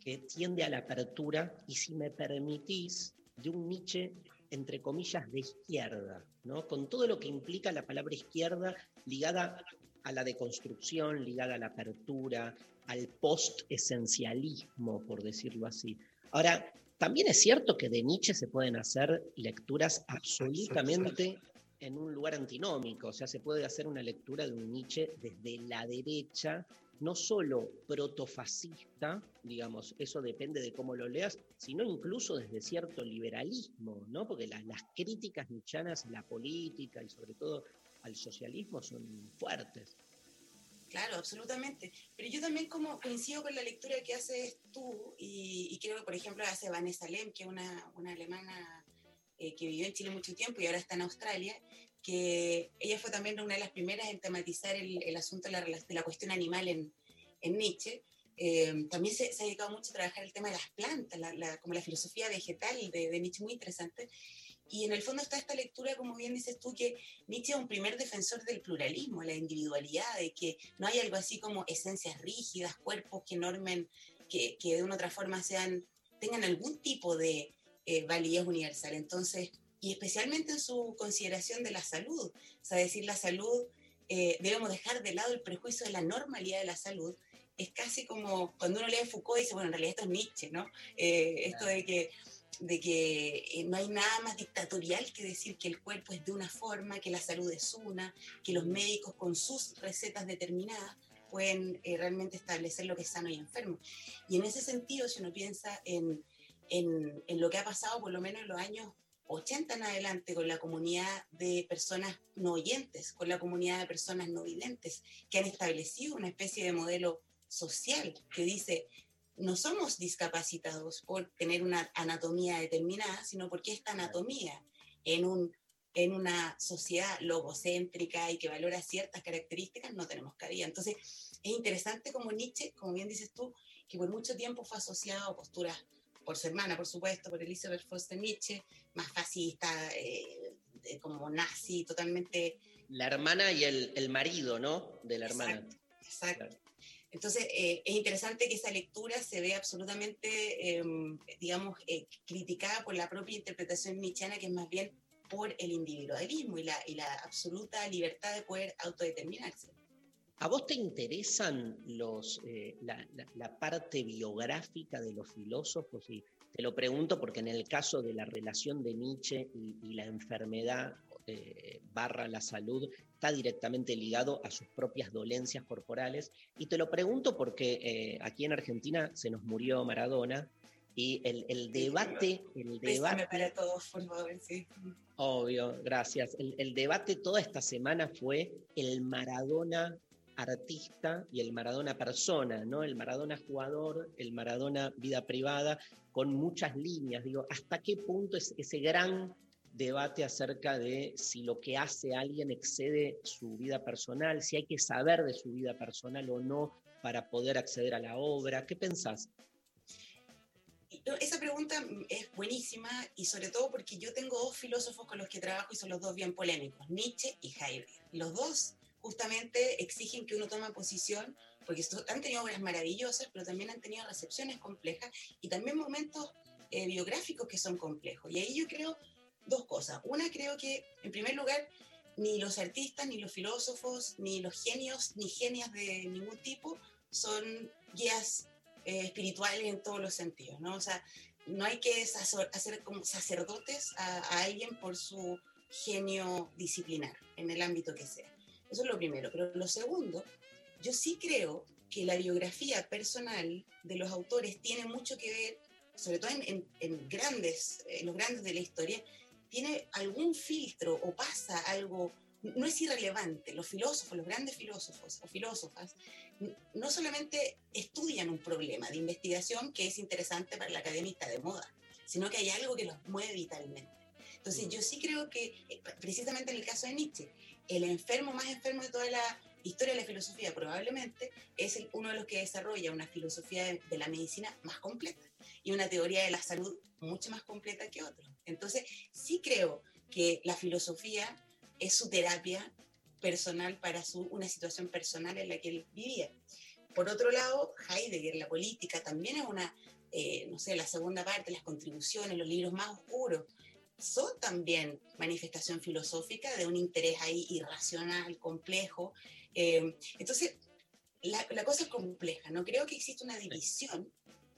que tiende a la apertura y, si me permitís, de un Nietzsche, entre comillas, de izquierda, ¿no? con todo lo que implica la palabra izquierda ligada a la deconstrucción, ligada a la apertura, al post-esencialismo, por decirlo así. Ahora, también es cierto que de Nietzsche se pueden hacer lecturas absolutamente en un lugar antinómico, o sea, se puede hacer una lectura de un Nietzsche desde la derecha, no solo protofascista, digamos, eso depende de cómo lo leas, sino incluso desde cierto liberalismo, ¿no? Porque la- las críticas nietzschanas a la política y sobre todo al socialismo son fuertes. Claro, absolutamente. Pero yo también como coincido con la lectura que haces tú y, y creo que, por ejemplo, hace Vanessa Lem, que es una, una alemana eh, que vivió en Chile mucho tiempo y ahora está en Australia, que ella fue también una de las primeras en tematizar el, el asunto de la, de la cuestión animal en, en Nietzsche. Eh, también se, se ha dedicado mucho a trabajar el tema de las plantas, la- la- como la filosofía vegetal de, de Nietzsche, muy interesante. Y en el fondo está esta lectura, como bien dices tú, que Nietzsche es un primer defensor del pluralismo, la individualidad, de que no hay algo así como esencias rígidas, cuerpos que normen, que, que de una u otra forma sean, tengan algún tipo de eh, validez universal. Entonces, y especialmente en su consideración de la salud, o sea, decir la salud, eh, debemos dejar de lado el prejuicio de la normalidad de la salud. Es casi como cuando uno lee Foucault y dice, bueno, en realidad esto es Nietzsche, ¿no? Eh, esto de que de que eh, no hay nada más dictatorial que decir que el cuerpo es de una forma, que la salud es una, que los médicos con sus recetas determinadas pueden eh, realmente establecer lo que es sano y enfermo. Y en ese sentido, si uno piensa en, en, en lo que ha pasado por lo menos en los años 80 en adelante con la comunidad de personas no oyentes, con la comunidad de personas no videntes, que han establecido una especie de modelo social que dice, no somos discapacitados por tener una anatomía determinada, sino porque esta anatomía en, un, en una sociedad logocéntrica y que valora ciertas características no tenemos cabida. Entonces, es interesante como Nietzsche, como bien dices tú, que por mucho tiempo fue asociado a posturas por su hermana, por supuesto, por Elizabeth Foster Nietzsche, más fascista, eh, eh, como nazi, totalmente La hermana y el, el marido, ¿no? De la hermana. Exacto. Entonces, eh, es interesante que esa lectura se ve absolutamente, eh, digamos, eh, criticada por la propia interpretación nietzscheana, que es más bien por el individualismo y la, y la absoluta libertad de poder autodeterminarse. ¿A vos te interesan los, eh, la, parte biográfica de los filósofos? Te lo pregunto porque en el caso de la relación de Nietzsche y, y la enfermedad eh, barra la salud, está directamente ligado a sus propias dolencias corporales. Y te lo pregunto porque eh, aquí en Argentina se nos murió Maradona y el, el debate, el debate para todos, por favor, sí. Obvio, gracias. El, el debate toda esta semana fue el Maradona artista y el Maradona persona, ¿no? El Maradona jugador, el Maradona vida privada, con muchas líneas. Digo, ¿hasta qué punto es ese gran debate acerca de si lo que hace alguien excede su vida personal, si hay que saber de su vida personal o no para poder acceder a la obra? ¿Qué pensás? Esa pregunta es buenísima y sobre todo porque yo tengo dos filósofos con los que trabajo y son los dos bien polémicos, Nietzsche y Heidegger. Los dos justamente exigen que uno tome posición porque han tenido obras maravillosas, pero también han tenido recepciones complejas y también momentos eh, biográficos que son complejos. Y ahí yo creo dos cosas. Una, creo que, en primer lugar, ni los artistas, ni los filósofos, ni los genios, ni genias de ningún tipo son guías eh, espirituales en todos los sentidos, ¿no? O sea, no hay que hacer como sacerdotes a, a alguien por su genio disciplinar, en el ámbito que sea. Eso es lo primero. Pero lo segundo, yo sí creo que la biografía personal de los autores tiene mucho que ver, sobre todo en, en- en grandes, en los grandes de la historia, tiene algún filtro o pasa algo, no es irrelevante. Los filósofos, los grandes filósofos o filósofas, no solamente estudian un problema de investigación que es interesante para la academia de moda, sino que hay algo que los mueve vitalmente. Entonces yo sí creo que, eh, precisamente en el caso de Nietzsche, el enfermo más enfermo de toda la historia de la filosofía probablemente es el- uno de los que desarrolla una filosofía de, de la medicina más completa y una teoría de la salud mucho más completa que otros. Entonces sí creo que la filosofía es su terapia personal para su, una situación personal en la que él vivía. Por otro lado, Heidegger, la política, también es una, eh, no sé, la segunda parte, las contribuciones, los libros más oscuros, son también manifestación filosófica de un interés ahí irracional, complejo. Eh, entonces, la, la cosa es compleja. No creo que exista una división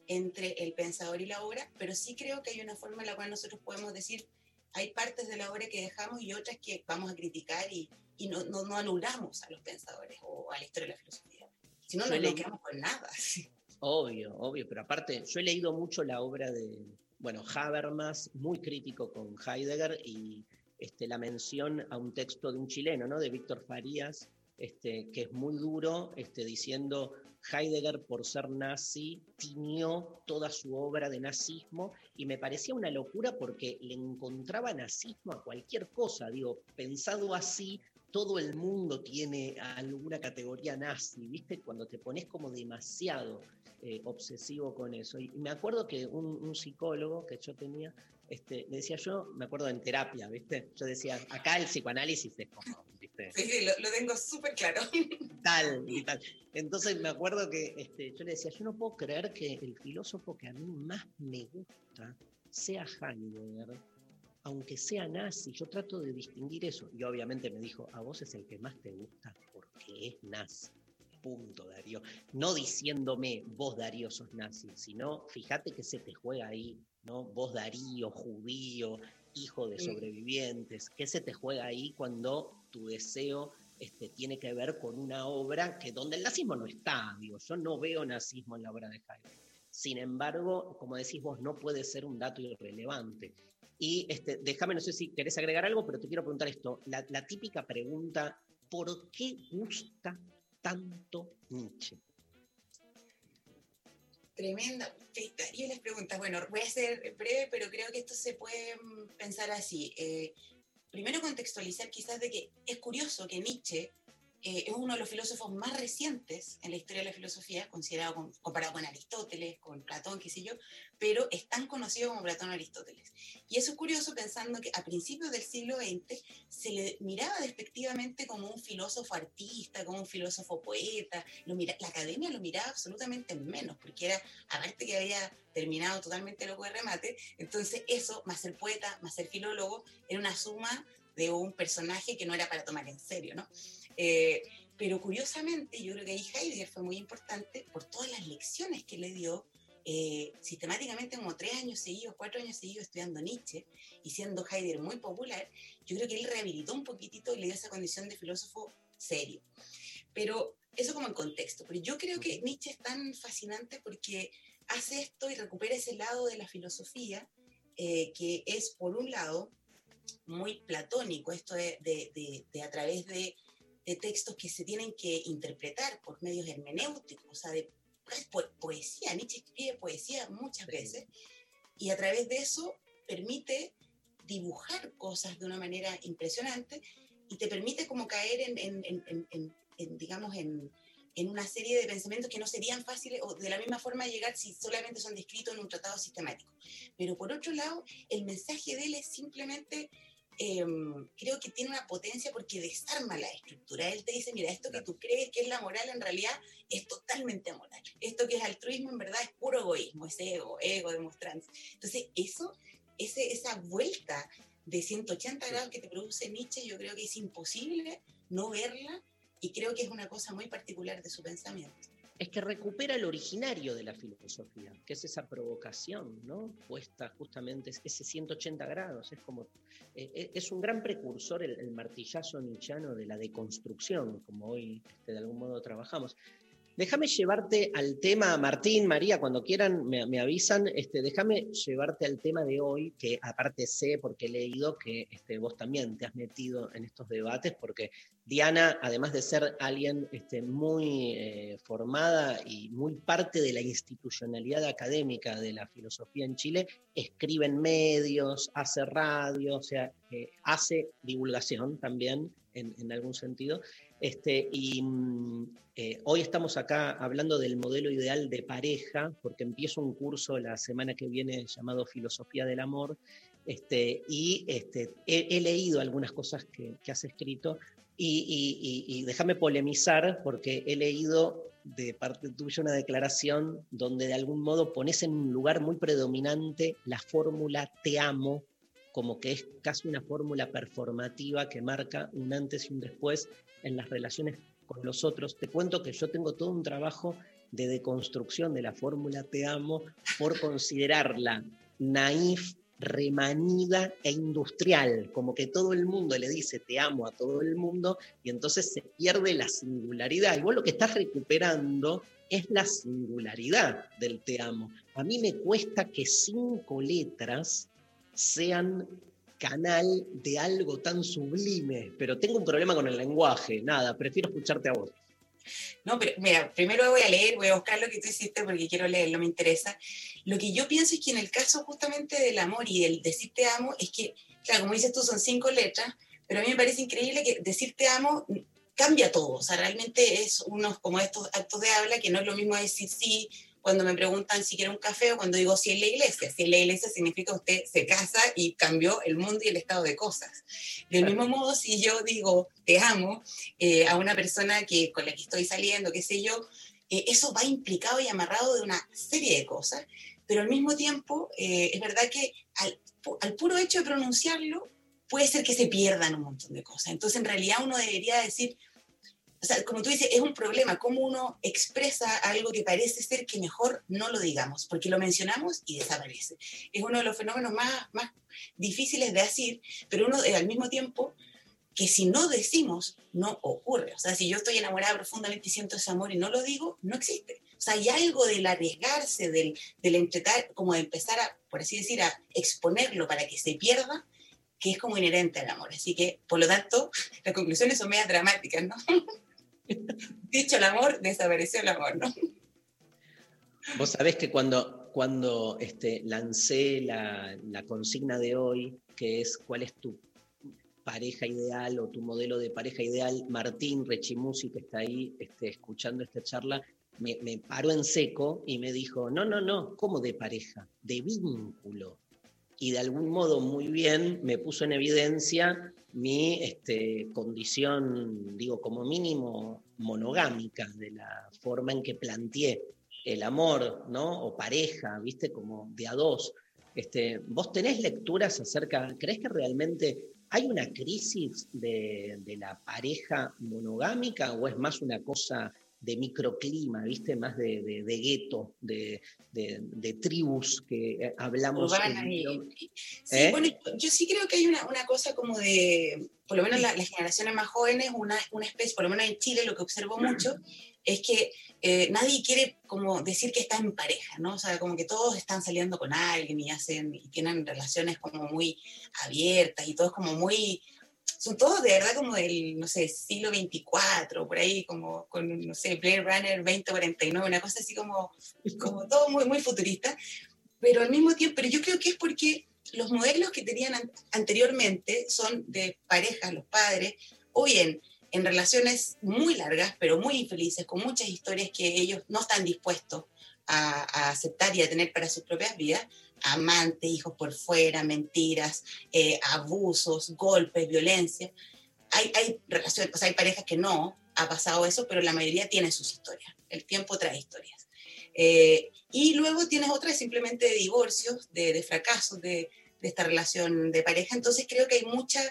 entre el pensador y la obra, pero sí creo que hay una forma en la cual nosotros podemos decir, hay partes de la obra que dejamos y otras que vamos a criticar y, y no, no, no anulamos a los pensadores o a la historia de la filosofía. Si no, no nos quedamos con nada. <laughs> Obvio, obvio, pero aparte, yo he leído mucho la obra de, bueno, Habermas, muy crítico con Heidegger, y este, la mención a un texto de un chileno, ¿no? De Víctor Farías, este, que es muy duro, este, diciendo Heidegger, por ser nazi, tiñó toda su obra de nazismo, y me parecía una locura porque le encontraba nazismo a cualquier cosa, digo, pensado así, todo el mundo tiene alguna categoría nazi, ¿viste? Cuando te pones como demasiado eh, obsesivo con eso. Y me acuerdo que un, psicólogo que yo tenía, este, le decía yo, me acuerdo en terapia, ¿viste? Yo decía, acá el psicoanálisis es como, Sí, sí, lo, lo tengo súper claro. <laughs> tal y tal. Entonces me acuerdo que este, yo le decía, yo no puedo creer que el filósofo que a mí más me gusta sea Heidegger, aunque sea nazi, yo trato de distinguir eso. Y obviamente me dijo, a vos es el que más te gusta porque es nazi. Punto, Darío. No diciéndome vos, Darío, sos nazi, sino fíjate que se te juega ahí, ¿no? Vos, Darío, judío, hijo de sobrevivientes, ¿qué se te juega ahí cuando tu deseo este, tiene que ver con una obra que donde el nazismo no está, digo, yo no veo nazismo en la obra de Heidegger. Sin embargo, como decís vos, no puede ser un dato irrelevante. Y este, déjame, no sé si querés agregar algo, pero te quiero preguntar esto. La, típica pregunta, ¿por qué gusta tanto Nietzsche? Tremenda. Y las preguntas. Bueno, voy a ser breve, pero creo que esto se puede mm, pensar así. Eh, primero contextualizar quizás de que es curioso que Nietzsche eh, es uno de los filósofos más recientes en la historia de la filosofía, considerado con- comparado con Aristóteles, con Platón, qué sé yo, pero es tan conocido como Platón Aristóteles. Y eso es curioso pensando que a principios del siglo XX se le miraba despectivamente como un filósofo artista, como un filósofo poeta, lo mira- la academia lo miraba absolutamente menos, porque era, aparte que había terminado totalmente loco de remate, entonces eso, más ser poeta, más ser filólogo, era una suma de un personaje que no era para tomar en serio, ¿no? Eh, pero curiosamente, yo creo que ahí Heidegger fue muy importante por todas las lecciones que le dio eh, sistemáticamente como tres años seguidos, cuatro años seguidos estudiando Nietzsche y siendo Heidegger muy popular, yo creo que él rehabilitó un poquitito y le dio esa condición de filósofo serio. Pero eso como en contexto. Pero yo creo que Nietzsche es tan fascinante porque hace esto y recupera ese lado de la filosofía eh, que es, por un lado, muy platónico, esto de, de- de- de a través de, de textos que se tienen que interpretar por medios hermenéuticos, o sea, de po- poesía. Nietzsche escribe poesía muchas veces y a través de eso permite dibujar cosas de una manera impresionante y te permite como caer en, en- en- en- digamos, en, en una serie de pensamientos que no serían fáciles o de la misma forma llegar si solamente son descritos en un tratado sistemático. Pero por otro lado, el mensaje de él es simplemente, eh, creo que tiene una potencia porque desarma la estructura. Él te dice, mira, esto que tú crees que es la moral en realidad es totalmente amoral. Esto que es altruismo en verdad es puro egoísmo, es ego, ego demostrándose. Entonces, eso, ese, esa vuelta de 180 grados que te produce Nietzsche, yo creo que es imposible no verla y creo que es una cosa muy particular de su pensamiento. Es que recupera el originario de la filosofía, que es esa provocación, ¿no? Puesta justamente, es ese 180 grados, es como, eh, eh, es un gran precursor el, el martillazo nietzscheano de la deconstrucción, como hoy este, de algún modo trabajamos. Déjame llevarte al tema, Martín, María, cuando quieran me, avisan, este, déjame llevarte al tema de hoy, que aparte sé, porque he leído que este, vos también te has metido en estos debates, porque Diana, además de ser alguien este, muy eh, formada y muy parte de la institucionalidad académica de la filosofía en Chile, escribe en medios, hace radio, o sea, eh, hace divulgación también en algún sentido. Este, y mm, eh, hoy estamos acá hablando del modelo ideal de pareja, porque empiezo un curso la semana que viene llamado Filosofía del Amor, este, y este, he, leído algunas cosas que, has escrito, y, y déjame polemizar, porque he leído de parte tuya una declaración donde de algún modo pones en un lugar muy predominante la fórmula te amo, como que es casi una fórmula performativa que marca un antes y un después en las relaciones con los otros. Te cuento que yo tengo todo un trabajo de deconstrucción de la fórmula te amo por considerarla naif, remanida e industrial, como que todo el mundo le dice te amo a todo el mundo y entonces se pierde la singularidad. Y vos lo que estás recuperando es la singularidad del te amo. A mí me cuesta que cinco letras sean canal de algo tan sublime, pero tengo un problema con el lenguaje, nada, prefiero escucharte a vos. No, pero mira, primero voy a leer, voy a buscar lo que tú hiciste porque quiero leerlo, me interesa. Lo que yo pienso es que en el caso justamente del amor y del decir te amo, es que, claro, como dices tú, son cinco letras, pero a mí me parece increíble que decir te amo cambia todo. O sea, realmente es unos como estos actos de habla que no es lo mismo decir sí cuando me preguntan si quiero un café o cuando digo si es la iglesia. Si es la iglesia significa usted se casa y cambió el mundo y el estado de cosas. Del mismo modo, si yo digo te amo eh, a una persona que, con la que estoy saliendo, qué sé yo, eh, eso va implicado y amarrado de una serie de cosas, pero al mismo tiempo eh, es verdad que al, al puro hecho de pronunciarlo puede ser que se pierdan un montón de cosas. Entonces, en realidad uno debería decir, o sea, como tú dices, es un problema cómo uno expresa algo que parece ser que mejor no lo digamos, porque lo mencionamos y desaparece. Es uno de los fenómenos más, más difíciles de decir, pero uno eh, al mismo tiempo que si no decimos, no ocurre. O sea, si yo estoy enamorada profundamente y siento ese amor y no lo digo, no existe. O sea, hay algo del arriesgarse, del, del entretar, como de empezar a, por así decir, a exponerlo para que se pierda, que es como inherente al amor. Así que, por lo tanto, <laughs> las conclusiones son medias dramáticas, ¿no? <laughs> <laughs> Dicho el amor, desapareció el amor, ¿no? Vos sabés que cuando, cuando este, lancé la, la, consigna de hoy, que es cuál es tu pareja ideal o tu modelo de pareja ideal, Martín Rechimusi, que está ahí este, escuchando esta charla, me, me paró en seco y me dijo, no, no, no, ¿cómo de pareja? De vínculo. Y de algún modo muy bien me puso en evidencia mi este, condición, digo, como mínimo monogámica, de la forma en que planteé el amor, ¿no? O pareja, ¿viste? Como de a dos. Este, ¿Vos tenés lecturas acerca, crees que realmente hay una crisis de, de la pareja monogámica o es más una cosa de microclima, ¿viste? Más de, de, de gueto, de, de, tribus que hablamos. Urbana, y, sí, ¿Eh? bueno, yo sí creo que hay una, una cosa como de, por lo menos la, las generaciones más jóvenes, una, una especie, por lo menos en Chile lo que observo mucho, es que eh, nadie quiere como decir que está en pareja, ¿no? O sea, como que todos están saliendo con alguien y hacen, y tienen relaciones como muy abiertas y todo es como muy son todos de verdad como del, no sé, siglo 24, por ahí, como con, no sé, Blade Runner 2049, una cosa así como, como todo muy, muy futurista, pero al mismo tiempo, pero yo creo que es porque los modelos que tenían an anteriormente son de parejas, los padres, o bien en relaciones muy largas, pero muy infelices, con muchas historias que ellos no están dispuestos a, a aceptar y a tener para sus propias vidas, amantes, hijos por fuera, mentiras, eh, abusos, golpes, violencia. Hay, hay relaciones, o sea, hay parejas que no ha pasado eso, pero la mayoría tiene sus historias. El tiempo trae historias. Eh, y luego tienes otras simplemente de divorcios, de, de fracasos, de, de esta relación de pareja. Entonces creo que hay mucha,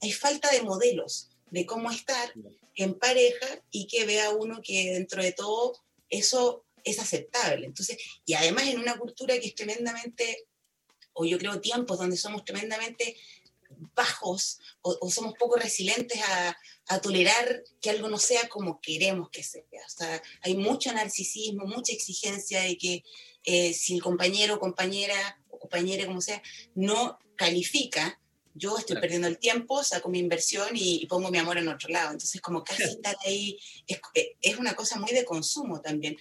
hay falta de modelos de cómo estar en pareja y que vea uno que dentro de todo eso es aceptable. Entonces, y además en una cultura que es tremendamente, o yo creo tiempos donde somos tremendamente bajos o, somos poco resilientes a, a, tolerar que algo no sea como queremos que sea. O sea, hay mucho narcisismo, mucha exigencia de que eh, si el compañero o compañera o compañera, como sea, no califica, yo estoy perdiendo el tiempo, saco mi inversión y, pongo mi amor en otro lado. Entonces, como casi <laughs> estar ahí, es, es, una cosa muy de consumo también.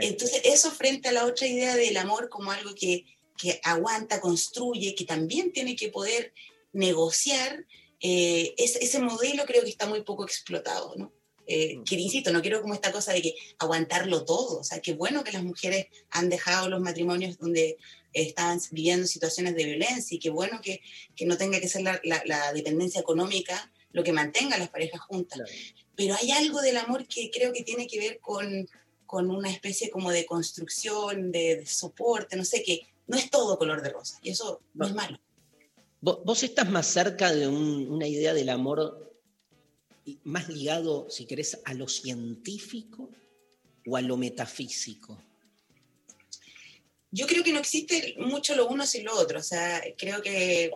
Entonces, eso frente a la otra idea del amor como algo que, que aguanta, construye, que también tiene que poder negociar, eh, ese, ese modelo creo que está muy poco explotado, ¿no? Eh, mm. que insisto, no quiero como esta cosa de que aguantarlo todo, o sea, qué bueno que las mujeres han dejado los matrimonios donde estaban viviendo situaciones de violencia y qué bueno que, que no tenga que ser la, la, dependencia económica lo que mantenga a las parejas juntas. Pero hay algo del amor que creo que tiene que ver con, con una especie como de construcción, de, soporte, no sé, que no es todo color de rosa y eso no, es malo. Vos, estás más cerca de una idea del amor más ligado, si querés, a lo científico o a lo metafísico? Yo creo que no existe mucho lo uno sin lo otro, o sea, creo que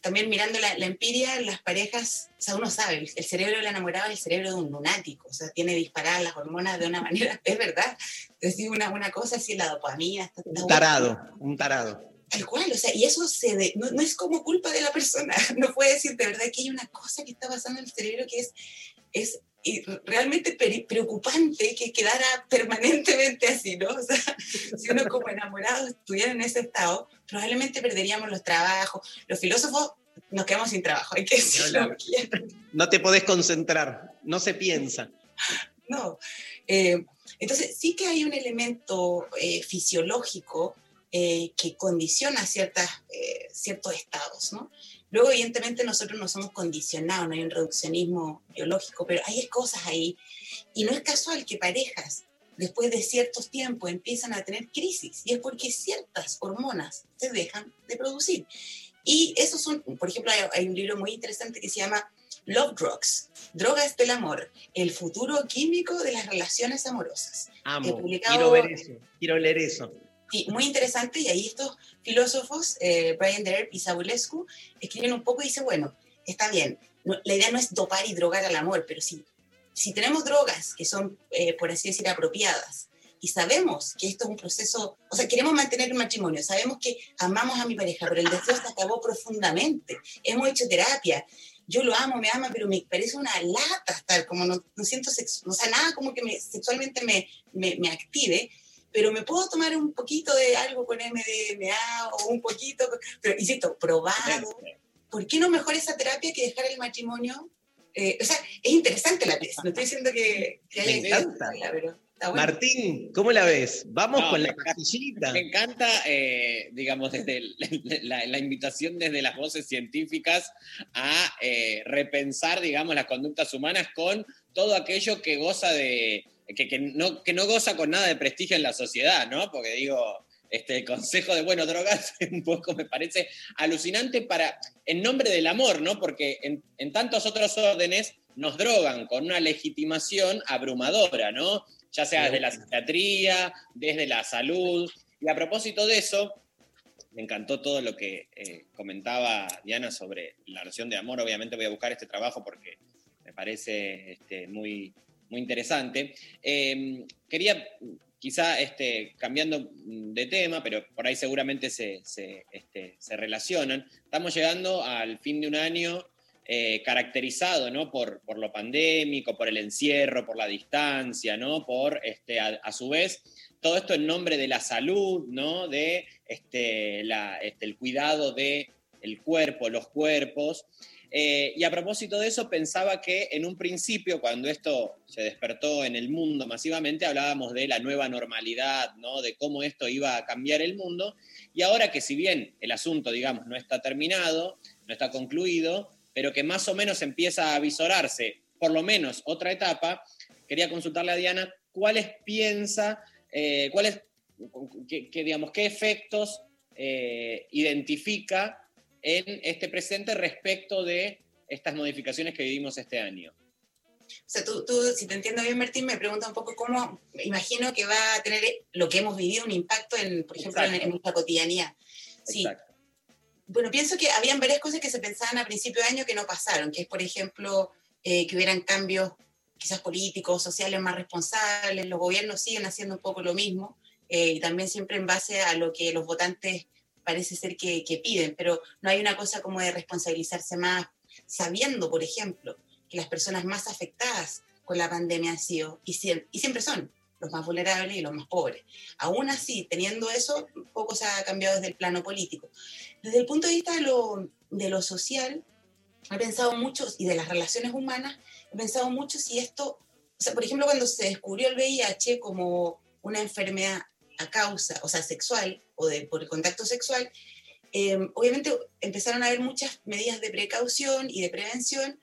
también mirando la, empiria, las parejas, o sea, uno sabe, el cerebro del enamorado es el cerebro de un lunático, o sea, tiene disparadas las hormonas de una <laughs> manera, es verdad, decir una, una cosa así, la dopamina. un tarado, un tarado. Tal cual, o sea, y eso se no, es como culpa de la persona, <laughs> no puede decir de verdad que hay una cosa que está pasando en el cerebro que es, es realmente preocupante que quedara permanentemente así, ¿no? O sea, <laughs> si uno como enamorado estuviera en ese estado, probablemente perderíamos los trabajos. Los filósofos nos quedamos sin trabajo, hay que decirlo. No, <laughs> no te podés concentrar, no se piensa. No. Eh, entonces, sí que hay un elemento eh, fisiológico eh, que condiciona ciertas, eh, ciertos estados, ¿no? Luego, evidentemente, nosotros no somos condicionados, no hay un reduccionismo biológico, pero hay cosas ahí. Y no es casual que parejas, después de ciertos tiempos, empiezan a tener crisis. Y es porque ciertas hormonas se dejan de producir. Y esos son, por ejemplo, hay, un libro muy interesante que se llama Love Drugs, Drogas del Amor, el futuro químico de las relaciones amorosas. Amo, quiero ver eso, quiero leer eso. Sí, muy interesante, y ahí estos filósofos, eh, Brian Derb y Sabulescu, escriben un poco y dicen, bueno, está bien, la idea no es dopar y drogar al amor, pero si, si tenemos drogas que son, eh, por así decir, apropiadas, y sabemos que esto es un proceso, o sea, queremos mantener un matrimonio, sabemos que amamos a mi pareja, pero el deseo se acabó profundamente, hemos hecho terapia, yo lo amo, me ama, pero me parece una lata estar, como no, no siento sexo, o sea, nada como que me, sexualmente me, me, me active, pero me puedo tomar un poquito de algo con MDMA o un poquito, pero insisto, probado. ¿Por qué no mejor esa terapia que dejar el matrimonio? Eh, o sea, es interesante la tesis, no estoy diciendo que, que me encanta. pero Martín, ¿cómo la ves? Vamos con la casillita. Me encanta, eh, digamos, desde <laughs> la, invitación desde las voces científicas a eh, repensar, digamos, las conductas humanas con todo aquello que goza de, que, no, que no goza con nada de prestigio en la sociedad, ¿no? Porque digo, este el consejo de, bueno, drogas <laughs> un poco me parece alucinante para, en nombre del amor, ¿no? Porque en, en tantos otros órdenes nos drogan con una legitimación abrumadora, ¿no? Ya sea desde la psiquiatría, desde la salud. Y a propósito de eso, me encantó todo lo que eh, comentaba Diana sobre la relación de amor. Obviamente voy a buscar este trabajo porque me parece este, muy, muy interesante. Em, quería, quizá este, cambiando de tema, pero por ahí seguramente se, este, se, relacionan, estamos llegando al fin de un año eh, caracterizado ¿no? por, por, lo pandémico, por el encierro, por la distancia, ¿no? por, este, a, su vez, todo esto en nombre de la salud, ¿no? de este, la, este, el cuidado del el cuerpo, los cuerpos. Eh, y a propósito de eso, pensaba que en un principio, cuando esto se despertó en el mundo masivamente, hablábamos de la nueva normalidad, ¿no? de cómo esto iba a cambiar el mundo. Y ahora que si bien el asunto, digamos, no está terminado, no está concluido, pero que más o menos empieza a visorarse, por lo menos otra etapa, quería consultarle a Diana cuáles piensa, eh, cuáles, digamos, qué efectos eh, identifica en este presente respecto de estas modificaciones que vivimos este año. O sea, tú, tú, si te entiendo bien, Martín, me pregunta un poco cómo, imagino que va a tener lo que hemos vivido un impacto en, por ejemplo, en, en, nuestra cotidianidad. Sí. Exacto. Bueno, pienso que habían varias cosas que se pensaban a principio de año que no pasaron, que es, por ejemplo, eh, que hubieran cambios quizás políticos, sociales más responsables, los gobiernos siguen haciendo un poco lo mismo, eh, y también siempre en base a lo que los votantes parece ser que, que piden, pero no hay una cosa como de responsabilizarse más, sabiendo, por ejemplo, que las personas más afectadas con la pandemia han sido, y, y siempre son, los más vulnerables y los más pobres. Aún así, teniendo eso, poco se ha cambiado desde el plano político. Desde el punto de vista de lo, de lo social, he pensado mucho, y de las relaciones humanas, he pensado mucho si esto, o sea, por ejemplo, cuando se descubrió el VIH como una enfermedad a causa, o sea, sexual, o de, por el contacto sexual, eh, obviamente empezaron a haber muchas medidas de precaución y de prevención,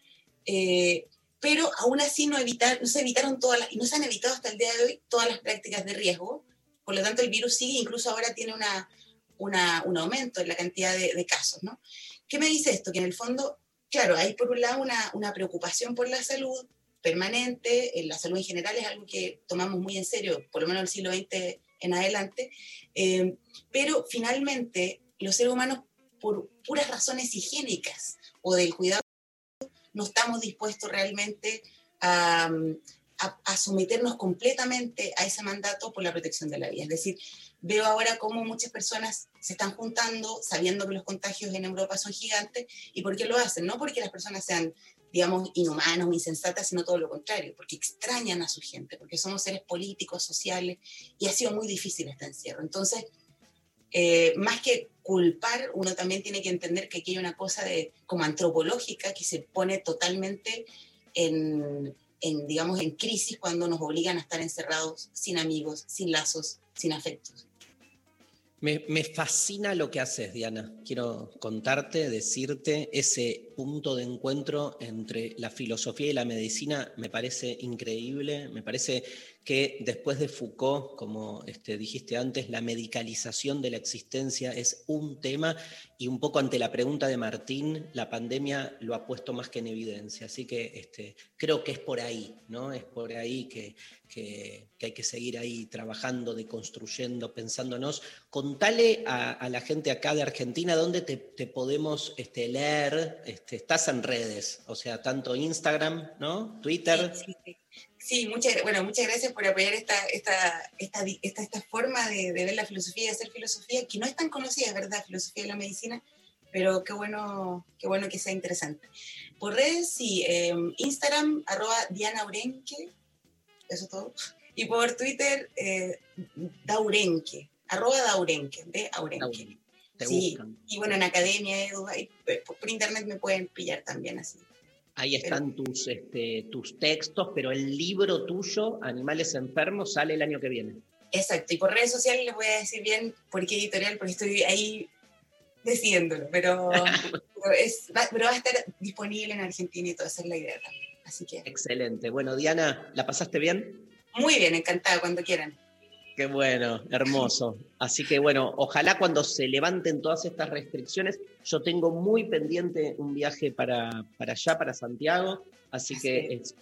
eh, pero aún así no, evitar, no se evitaron todas las, y no se han evitado hasta el día de hoy todas las prácticas de riesgo, por lo tanto el virus sigue, incluso ahora tiene una, una, un aumento en la cantidad de, de, casos, ¿no? ¿Qué me dice esto? Que en el fondo, claro, hay por un lado una, una preocupación por la salud permanente, la salud en general es algo que tomamos muy en serio, por lo menos en el siglo XX en adelante, eh, pero finalmente los seres humanos, por puras razones higiénicas o del cuidado, no estamos dispuestos realmente a, a, a, someternos completamente a ese mandato por la protección de la vida. Es decir, veo ahora cómo muchas personas se están juntando sabiendo que los contagios en Europa son gigantes. ¿Y por qué lo hacen? No porque las personas sean, digamos, inhumanas o insensatas, sino todo lo contrario, porque extrañan a su gente, porque somos seres políticos, sociales, y ha sido muy difícil este encierro. Entonces, eh, más que culpar, uno también tiene que entender que aquí hay una cosa de, como antropológica que se pone totalmente en, en, digamos, en crisis cuando nos obligan a estar encerrados sin amigos, sin lazos, sin afectos. Me, me, fascina lo que haces, Diana. Quiero contarte, decirte, ese punto de encuentro entre la filosofía y la medicina me parece increíble, me parece que después de Foucault, como este, dijiste antes, la medicalización de la existencia es un tema y un poco ante la pregunta de Martín, la pandemia lo ha puesto más que en evidencia. Así que este, creo que es por ahí, ¿no? Es por ahí que, que, hay que seguir ahí trabajando, deconstruyendo, pensándonos. Contale a, la gente acá de Argentina dónde te, te podemos este, leer. Este, estás en redes, o sea, tanto Instagram, ¿no? Twitter. Sí, sí. Sí, muchas, bueno, muchas gracias por apoyar esta, esta, esta, esta, esta forma de, de, ver la filosofía de hacer filosofía, que no es tan conocida, verdad, filosofía de la medicina, pero qué bueno, qué bueno que sea interesante. Por redes, sí, eh, Instagram, arroba Diana Urenque, eso todo, y por Twitter, eh, Daurenque, arroba Daurenque, de Aurenque. Sí, y bueno, en academia, edu, ahí, por, internet me pueden pillar también así. Ahí están tus, este, tus textos, pero el libro tuyo, Animales Enfermos, sale el año que viene. Exacto, y por redes sociales les voy a decir bien por qué editorial, porque estoy ahí decidiéndolo, pero, <laughs> pero, es, va, pero va a estar disponible en Argentina y toda esa es la idea también. Así que... Excelente. Bueno, Diana, ¿la pasaste bien? Muy bien, encantada, cuando quieran. Qué bueno, hermoso. Así que bueno, ojalá cuando se levanten todas estas restricciones, yo tengo muy pendiente un viaje para, para allá, para Santiago, así, así. que es,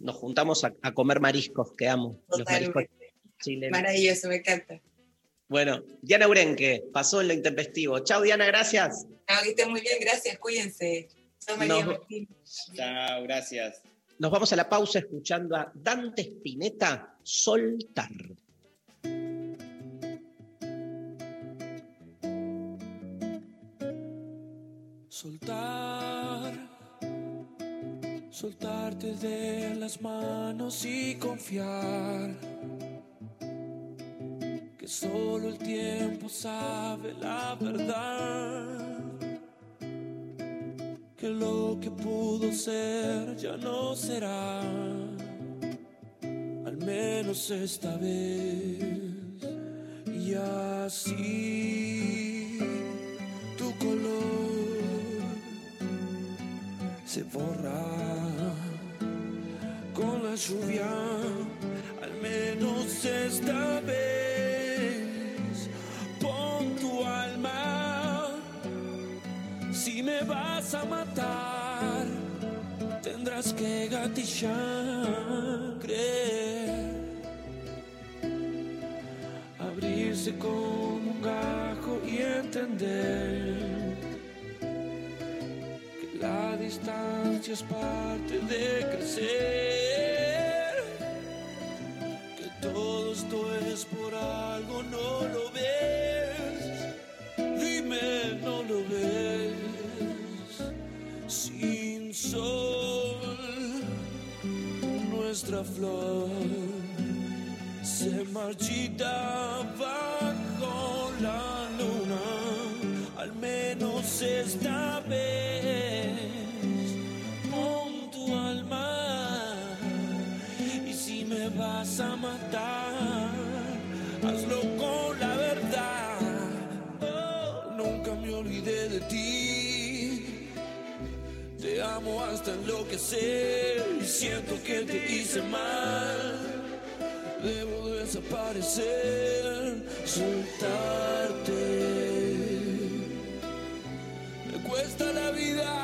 nos juntamos a, a, comer mariscos, que amo. Los mariscos chilenos. Maravilloso, me encanta. Bueno, Diana Urenque, pasó en lo intempestivo. Chao, Diana, gracias. Chao, que estén muy bien, gracias, cuídense. Soy María Nos... Chao, gracias. Nos vamos a la pausa escuchando a Dante Spinetta, Soltar. Soltar, soltarte de las manos y confiar que solo el tiempo sabe la verdad, que lo que pudo ser ya no será, al menos esta vez, y así tu color se borra con la lluvia, al menos esta vez. Pon tu alma Si me vas a matar, tendrás que gatillar, creer, abrirse como un gajo y entender la distancia es parte de crecer, que todo esto es por algo, no lo ves, dime, no lo ves, sin sol, nuestra flor se marchita bajo la luna, al menos esta vez, Te amo hasta enloquecer y siento que te hice mal. Debo desaparecer, soltarte. Me cuesta la vida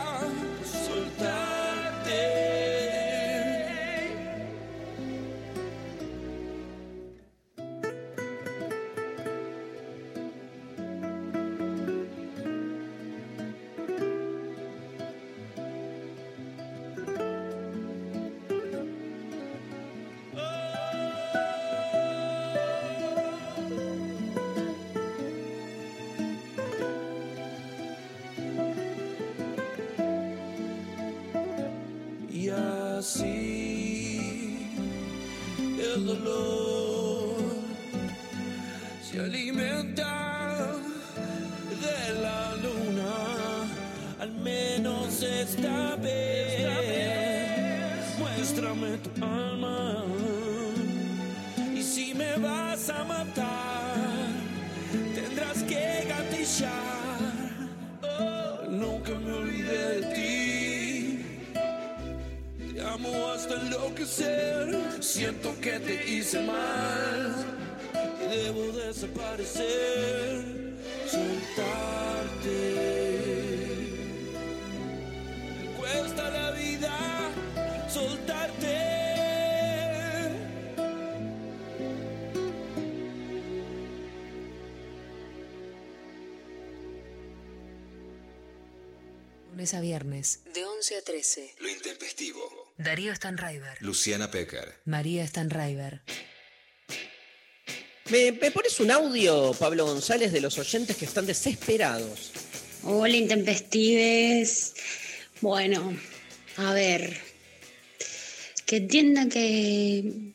Lunes a viernes, de 11 a 13. Lo intempestivo. Darío Stanraiver. Luciana Pecker. María Stanraiver. ¿Me, me pones un audio, Pablo González, de los oyentes que están desesperados? Hola, intempestives. Bueno, a ver. Que entiendan que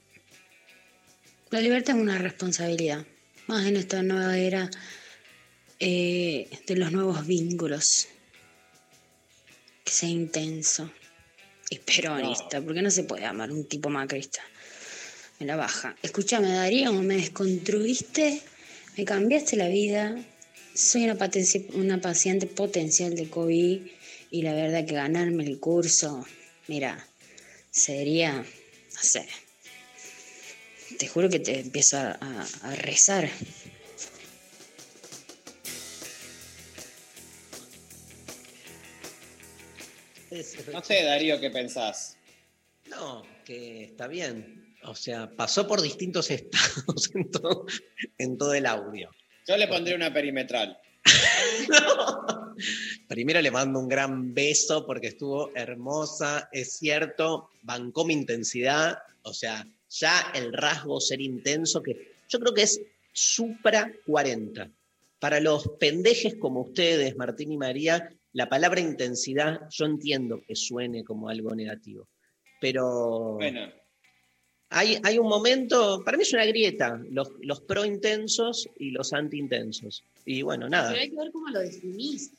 la libertad es una responsabilidad. Más en esta nueva era eh, de los nuevos vínculos. Que sea intenso y peronista, porque no se puede amar un tipo macrista. Me la baja. Escúchame, Darío, me desconstruiste, me cambiaste la vida. Soy una, una paciente potencial de COVID y la verdad que ganarme el curso, mira, sería, no sé, te juro que te empiezo a, a- a rezar. <laughs> No sé, Darío, ¿qué pensás? No, que está bien. O sea, pasó por distintos <laughs> estados en todo, en todo el audio. Yo le pondré una perimetral. <laughs> Primero le mando un gran beso porque estuvo hermosa, es cierto, bancó mi intensidad, o sea, ya el rasgo ser intenso, que yo creo que es supra 40. Para los pendejes como ustedes, Martín y María, la palabra intensidad yo entiendo que suene como algo negativo, pero Bueno, hay, hay un momento, para mí es una grieta, los, los pro intensos y los anti intensos. Y bueno, nada. Pero hay que ver cómo lo definís.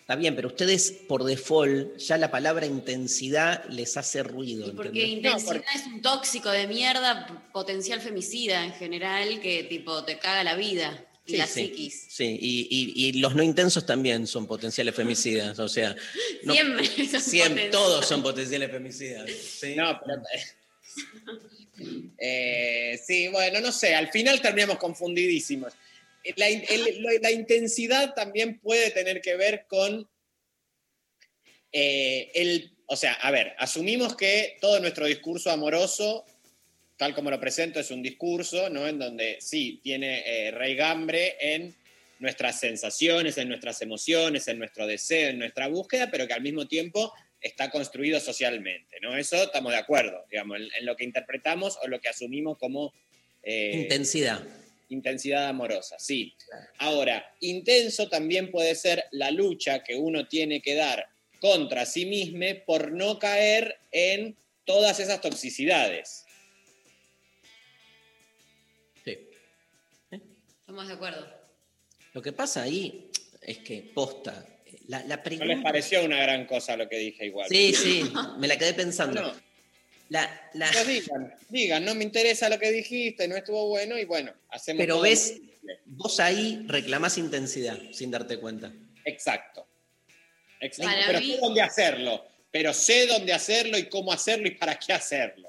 Está bien, pero ustedes por default ya la palabra intensidad les hace ruido. Porque ¿entendés? intensidad es un tóxico de mierda, potencial femicida en general, que tipo te caga la vida y Sí, la sí. psiquis. Sí, y, y- y los no intensos también son potenciales femicidas, o sea, no- Siempre son <laughs> siempre, todos son potenciales femicidas. ¿sí? no, pero. <laughs> Eh, sí, bueno, no sé, al final terminamos confundidísimos. el- la intensidad también puede tener que ver con eh, el, o sea, a ver, asumimos que todo nuestro discurso amoroso, tal como lo presento, es un discurso, ¿no? En donde sí tiene eh, raigambre en nuestras sensaciones, en nuestras emociones, en nuestro deseo, en nuestra búsqueda, pero que al mismo tiempo está construido socialmente, ¿no? Eso estamos de acuerdo, digamos, en, en lo que interpretamos o lo que asumimos como eh, Intensidad. intensidad amorosa, sí. Ahora, intenso también puede ser la lucha que uno tiene que dar contra sí mismo por no caer en todas esas toxicidades. Estamos de acuerdo. Lo que pasa ahí es que posta. La, la No les pareció una gran cosa lo que dije igual. Sí, sí, me la quedé pensando. No. La, la- Pues digan, digan, no me interesa lo que dijiste, no estuvo bueno y bueno, hacemos Pero todo ves, vos ahí reclamás intensidad sin darte cuenta. Exacto. Exacto. Para pero mí- sé dónde hacerlo. Pero sé dónde hacerlo y cómo hacerlo y para qué hacerlo.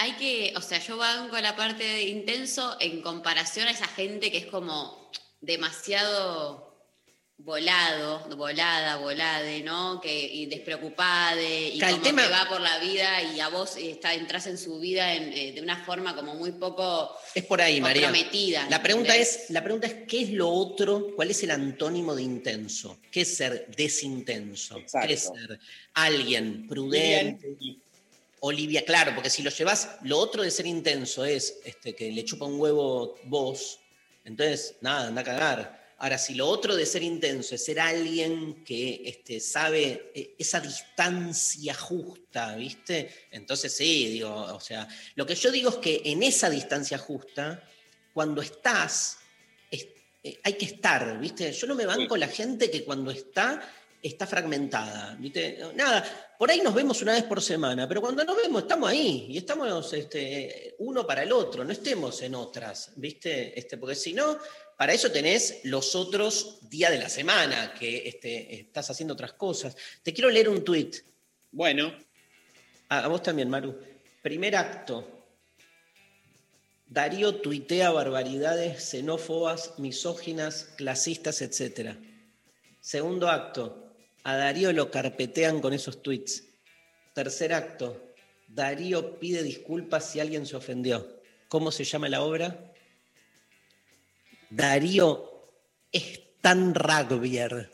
Hay que, o sea, yo banco la parte de intenso en comparación a esa gente que es como demasiado volado, volada, volade, ¿no? Que, y despreocupade, y como tema- que va por la vida y a vos eh, está, entras en su vida en, eh, de una forma como muy poco Es por ahí, María. comprometida. La pregunta es, la pregunta es, ¿qué es lo otro? ¿Cuál es el antónimo de intenso? ¿Qué es ser desintenso? ¿Qué es Exacto. ser alguien prudente? Olivia, claro, porque si lo llevas, lo otro de ser intenso es este, que le chupa un huevo vos, entonces, nada, anda a cagar. Ahora, si lo otro de ser intenso es ser alguien que este, sabe eh, esa distancia justa, ¿viste? Entonces sí, digo, o sea, lo que yo digo es que en esa distancia justa, cuando estás, es- eh, hay que estar, ¿viste? Yo no me banco la gente que cuando está, está fragmentada, ¿viste? Nada, por ahí nos vemos una vez por semana, pero cuando nos vemos estamos ahí y estamos este, uno para el otro, no estemos en otras, ¿viste? Este, porque si no, para eso tenés los otros días de la semana, que este, estás haciendo otras cosas. Te quiero leer un tuit. Bueno. A, a vos también, Maru. Primer acto. Darío tuitea barbaridades xenófobas, misóginas, clasistas, etc. Segundo acto. A Darío lo carpetean con esos tweets. Tercer acto. Darío pide disculpas si alguien se ofendió. ¿Cómo se llama la obra? Darío es tan rugbyer.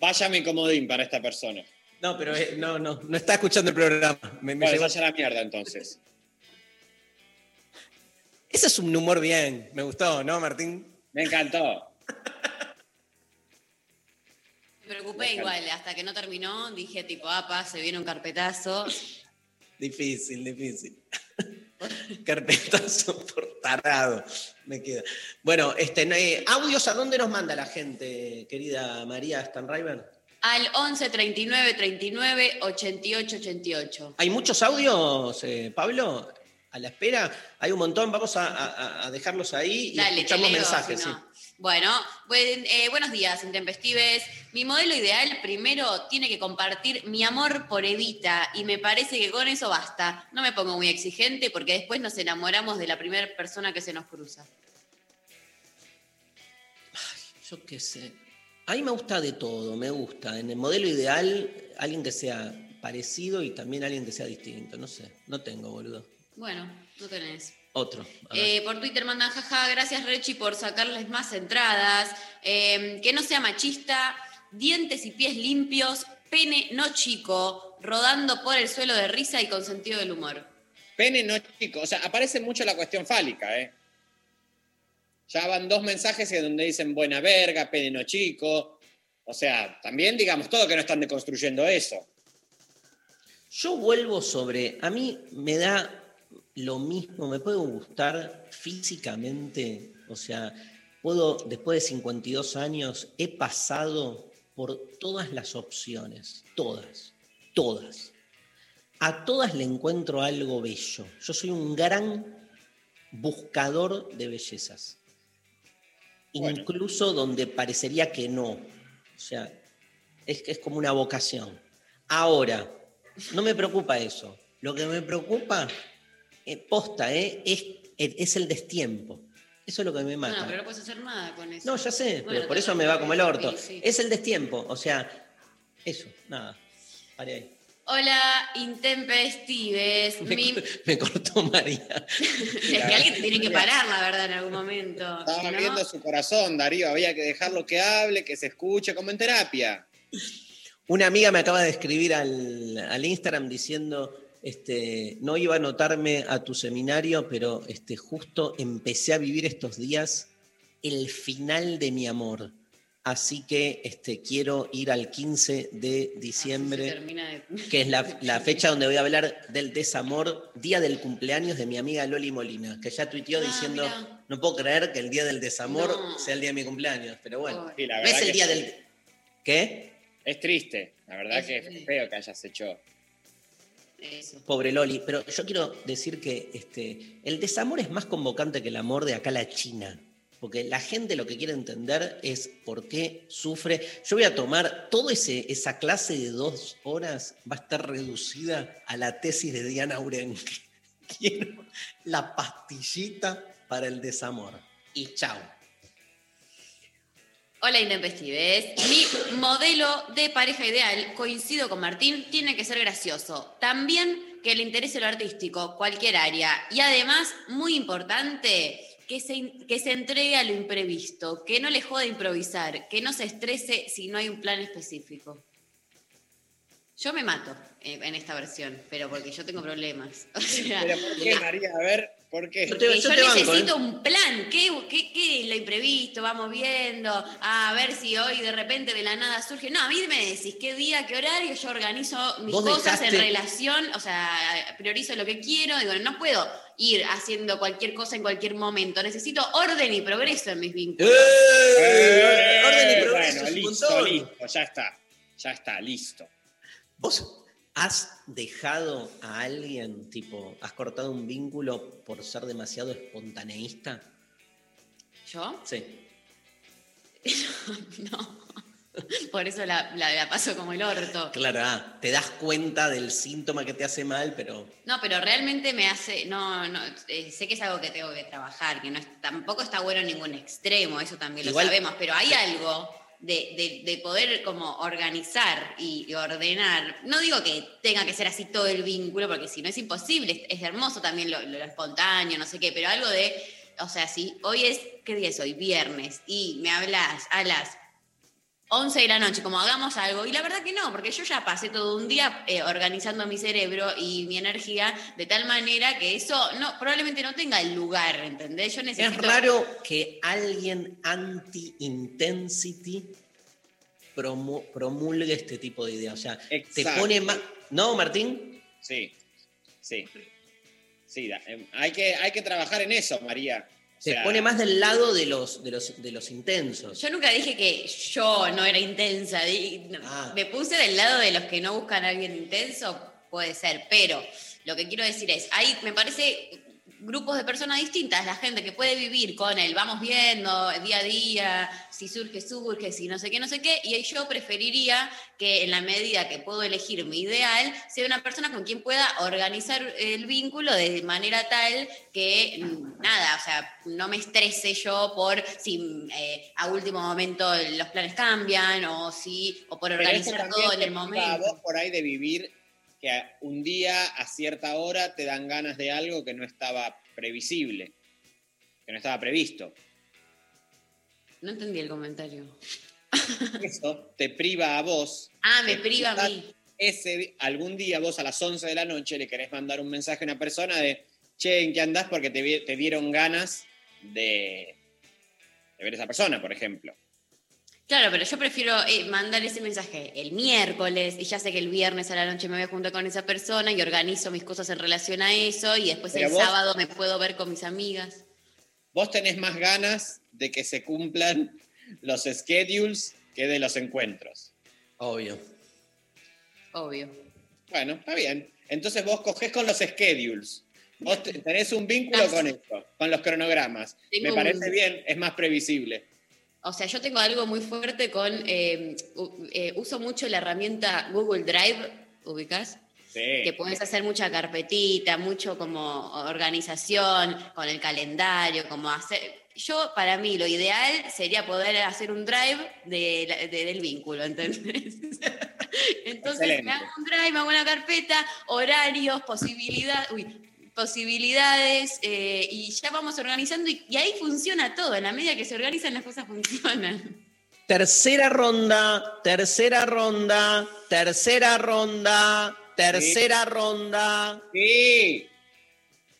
Vaya mi comodín para esta persona. No, pero eh, no, no, no está escuchando el programa. Me, me Bueno, llegó- vaya a la mierda entonces. Ese es un humor bien. Me gustó, ¿no, Martín? Me encantó. Me preocupé igual, hasta que no terminó, dije tipo, apa, se viene un carpetazo. Difícil, difícil. <laughs> Carpetazo por tarado. Me queda. Bueno, este, eh, audios, ¿a dónde nos manda la gente, querida María Stanriver? Al 11 39 39 88 88. ¿Hay muchos audios, eh, Pablo? A la espera. Hay un montón. Vamos a, a- a dejarlos ahí y Dale, escuchamos leo, mensajes. si no. sí. Bueno, buen- eh, buenos días, intempestives. Mi modelo ideal primero tiene que compartir mi amor por Evita y me parece que con eso basta. No me pongo muy exigente porque después nos enamoramos de la primera persona que se nos cruza. Yo qué sé. A mí me gusta de todo, me gusta. En el modelo ideal, alguien que sea parecido y también alguien que sea distinto. No sé, no tengo, boludo. Bueno, no tenés. Otro. Eh, por Twitter mandan, jaja, gracias Rechi por sacarles más entradas. Eh, que no sea machista, dientes y pies limpios, pene no chico, rodando por el suelo de risa y con sentido del humor. Pene no chico. O sea, aparece mucho la cuestión fálica, ¿eh? Ya van dos mensajes en donde dicen buena verga, pene no chico. O sea, también digamos todo que no están deconstruyendo eso. Yo vuelvo sobre. A mí me da lo mismo, me puede gustar físicamente. O sea, puedo, después de 52 años, he pasado por todas las opciones. Todas. Todas. A todas le encuentro algo bello. Yo soy un gran buscador de bellezas. Incluso donde parecería que no. O sea, es, es como una vocación. Ahora, no me preocupa eso. Lo que me preocupa, eh, posta, eh, es, es el destiempo. Eso es lo que me mata. No, pero no puedes hacer nada con eso. No, ya sé, Bueno, pero por eso me va como el orto. Sí, sí. Es el destiempo, o sea, eso, nada. Paré ahí. Hola, Intempestives. Me, Mi- me cortó María. <laughs> Es que alguien te tiene que parar, la verdad, en algún momento. Estaba no- viendo su corazón, Darío. Había que dejarlo que hable, que se escuche, como en terapia. Una amiga me acaba de escribir al, al Instagram diciendo, este, no iba a anotarme a tu seminario, pero este, justo empecé a vivir estos días el final de mi amor. Así que este, quiero ir al 15 de diciembre, de- que es la, <laughs> la fecha donde voy a hablar del desamor, día del cumpleaños de mi amiga Loli Molina, que ya tuiteó Ah, diciendo, mirá. no puedo creer que el día del desamor No. sea el día de mi cumpleaños, pero bueno, Sí, la no es el día sí. del... ¿Qué? Es triste. La verdad Es que es feo que hayas hecho. Pobre Loli, pero yo quiero decir que este, el desamor es más convocante que el amor de acá la China. Porque la gente lo que quiere entender es por qué sufre. Yo voy a tomar toda esa clase de dos horas, va a estar reducida a la tesis de Diana Urenque. <laughs> Quiero la pastillita para el desamor. Y chao. Hola Intempestives. Mi modelo de pareja ideal, coincido con Martín, tiene que ser gracioso. También que le interese lo artístico, cualquier área. Y además, muy importante, que se, que se entregue a lo imprevisto, que no le jode improvisar, que no se estrese si no hay un plan específico. Yo me mato en esta versión, pero porque yo tengo problemas. <laughs> O sea, ¿Pero por qué, María? A ver, ¿por qué? Yo te- que yo yo te banco, necesito ¿eh? un plan. ¿Qué, qué, qué lo imprevisto? Vamos viendo. A ver si hoy de repente de la nada surge. No, a mí me decís qué día, qué horario. Yo organizo mis cosas en relación. O sea, priorizo lo que quiero. Digo, no puedo ir haciendo cualquier cosa en cualquier momento. Necesito orden y progreso en mis vínculos. Eh, Orden y progreso bueno, listo, listo, ya está. Ya está, listo. ¿Vos has dejado a alguien, tipo, has cortado un vínculo por ser demasiado espontaneísta? ¿Yo? Sí. <laughs> no. Por eso la, la- la paso como el orto. Claro, ah, te das cuenta del síntoma que te hace mal, pero No, pero realmente me hace, no, no, eh, sé que es algo que tengo que trabajar, que no es- tampoco está bueno en ningún extremo, eso también Igual- lo sabemos, pero hay algo de, de- de poder como organizar y, ordenar. No digo que tenga que ser así todo el vínculo, porque si no es imposible, es, es hermoso también lo, lo espontáneo, no sé qué, pero algo de, o sea, si hoy es, ¿qué día es hoy? Viernes, y me hablas a las 11 de la noche, como hagamos algo. Y la verdad que no, porque yo ya pasé todo un día eh, organizando mi cerebro y mi energía de tal manera que eso no, probablemente no tenga el lugar, ¿entendés? Yo necesito... es raro que alguien anti-intensity promu- promulgue este tipo de ideas. O sea, te pone más... ¿No, Martín? Sí, sí. Sí, da- em, hay, que, hay que trabajar en eso, María. Sea, pone más del lado de los, de los, de los intensos. Yo nunca dije que yo no era intensa, Ah. me puse del lado de los que no buscan a alguien intenso, puede ser, pero lo que quiero decir es, hay, me parece, grupos de personas distintas, la gente que puede vivir con el vamos viendo día a día, si surge, surge, si no sé qué, no sé qué, y yo preferiría que en la medida que puedo elegir mi ideal, sea una persona con quien pueda organizar el vínculo de manera tal que, mm, nada, o sea, no me estrese yo por si eh, a último momento los planes cambian o si, o por organizar todo en el momento. vos por ahí de vivir que un día a cierta hora te dan ganas de algo que no estaba previsible, que no estaba previsto. No entendí el comentario. <laughs> Eso te priva a vos. Ah, me priva a mí. Ese, algún día vos a las 11 de la noche le querés mandar un mensaje a una persona de, che, ¿en qué andás? Porque te dieron ganas de, de ver a esa persona, por ejemplo. Claro, pero yo prefiero eh, mandar ese mensaje el miércoles y ya sé que el viernes a la noche me voy a juntar con esa persona y organizo mis cosas en relación a eso y después Pero el vos- sábado me puedo ver con mis amigas. Vos tenés más ganas de que se cumplan los schedules que de los encuentros. Obvio. Obvio. Bueno, está bien. Entonces vos cogés con los schedules. Vos te- tenés un vínculo con eso, con los cronogramas. Tengo Me parece un- bien, es más previsible. O sea, yo tengo algo muy fuerte con. eh, u- eh, uso mucho la herramienta Google Drive, ¿ubicás? Sí. que puedes hacer mucha carpetita, mucho como organización con el calendario, como hacer... Yo, para mí, lo ideal sería poder hacer un drive de de- del vínculo, ¿entendés? <laughs> Entonces Excelente. me hago un drive, me hago una carpeta, horarios, posibilidades, uy, posibilidades, eh, y ya vamos organizando y, y ahí funciona todo, en la medida que se organizan las cosas funcionan. Tercera ronda, tercera ronda, tercera ronda, tercera ronda. Sí.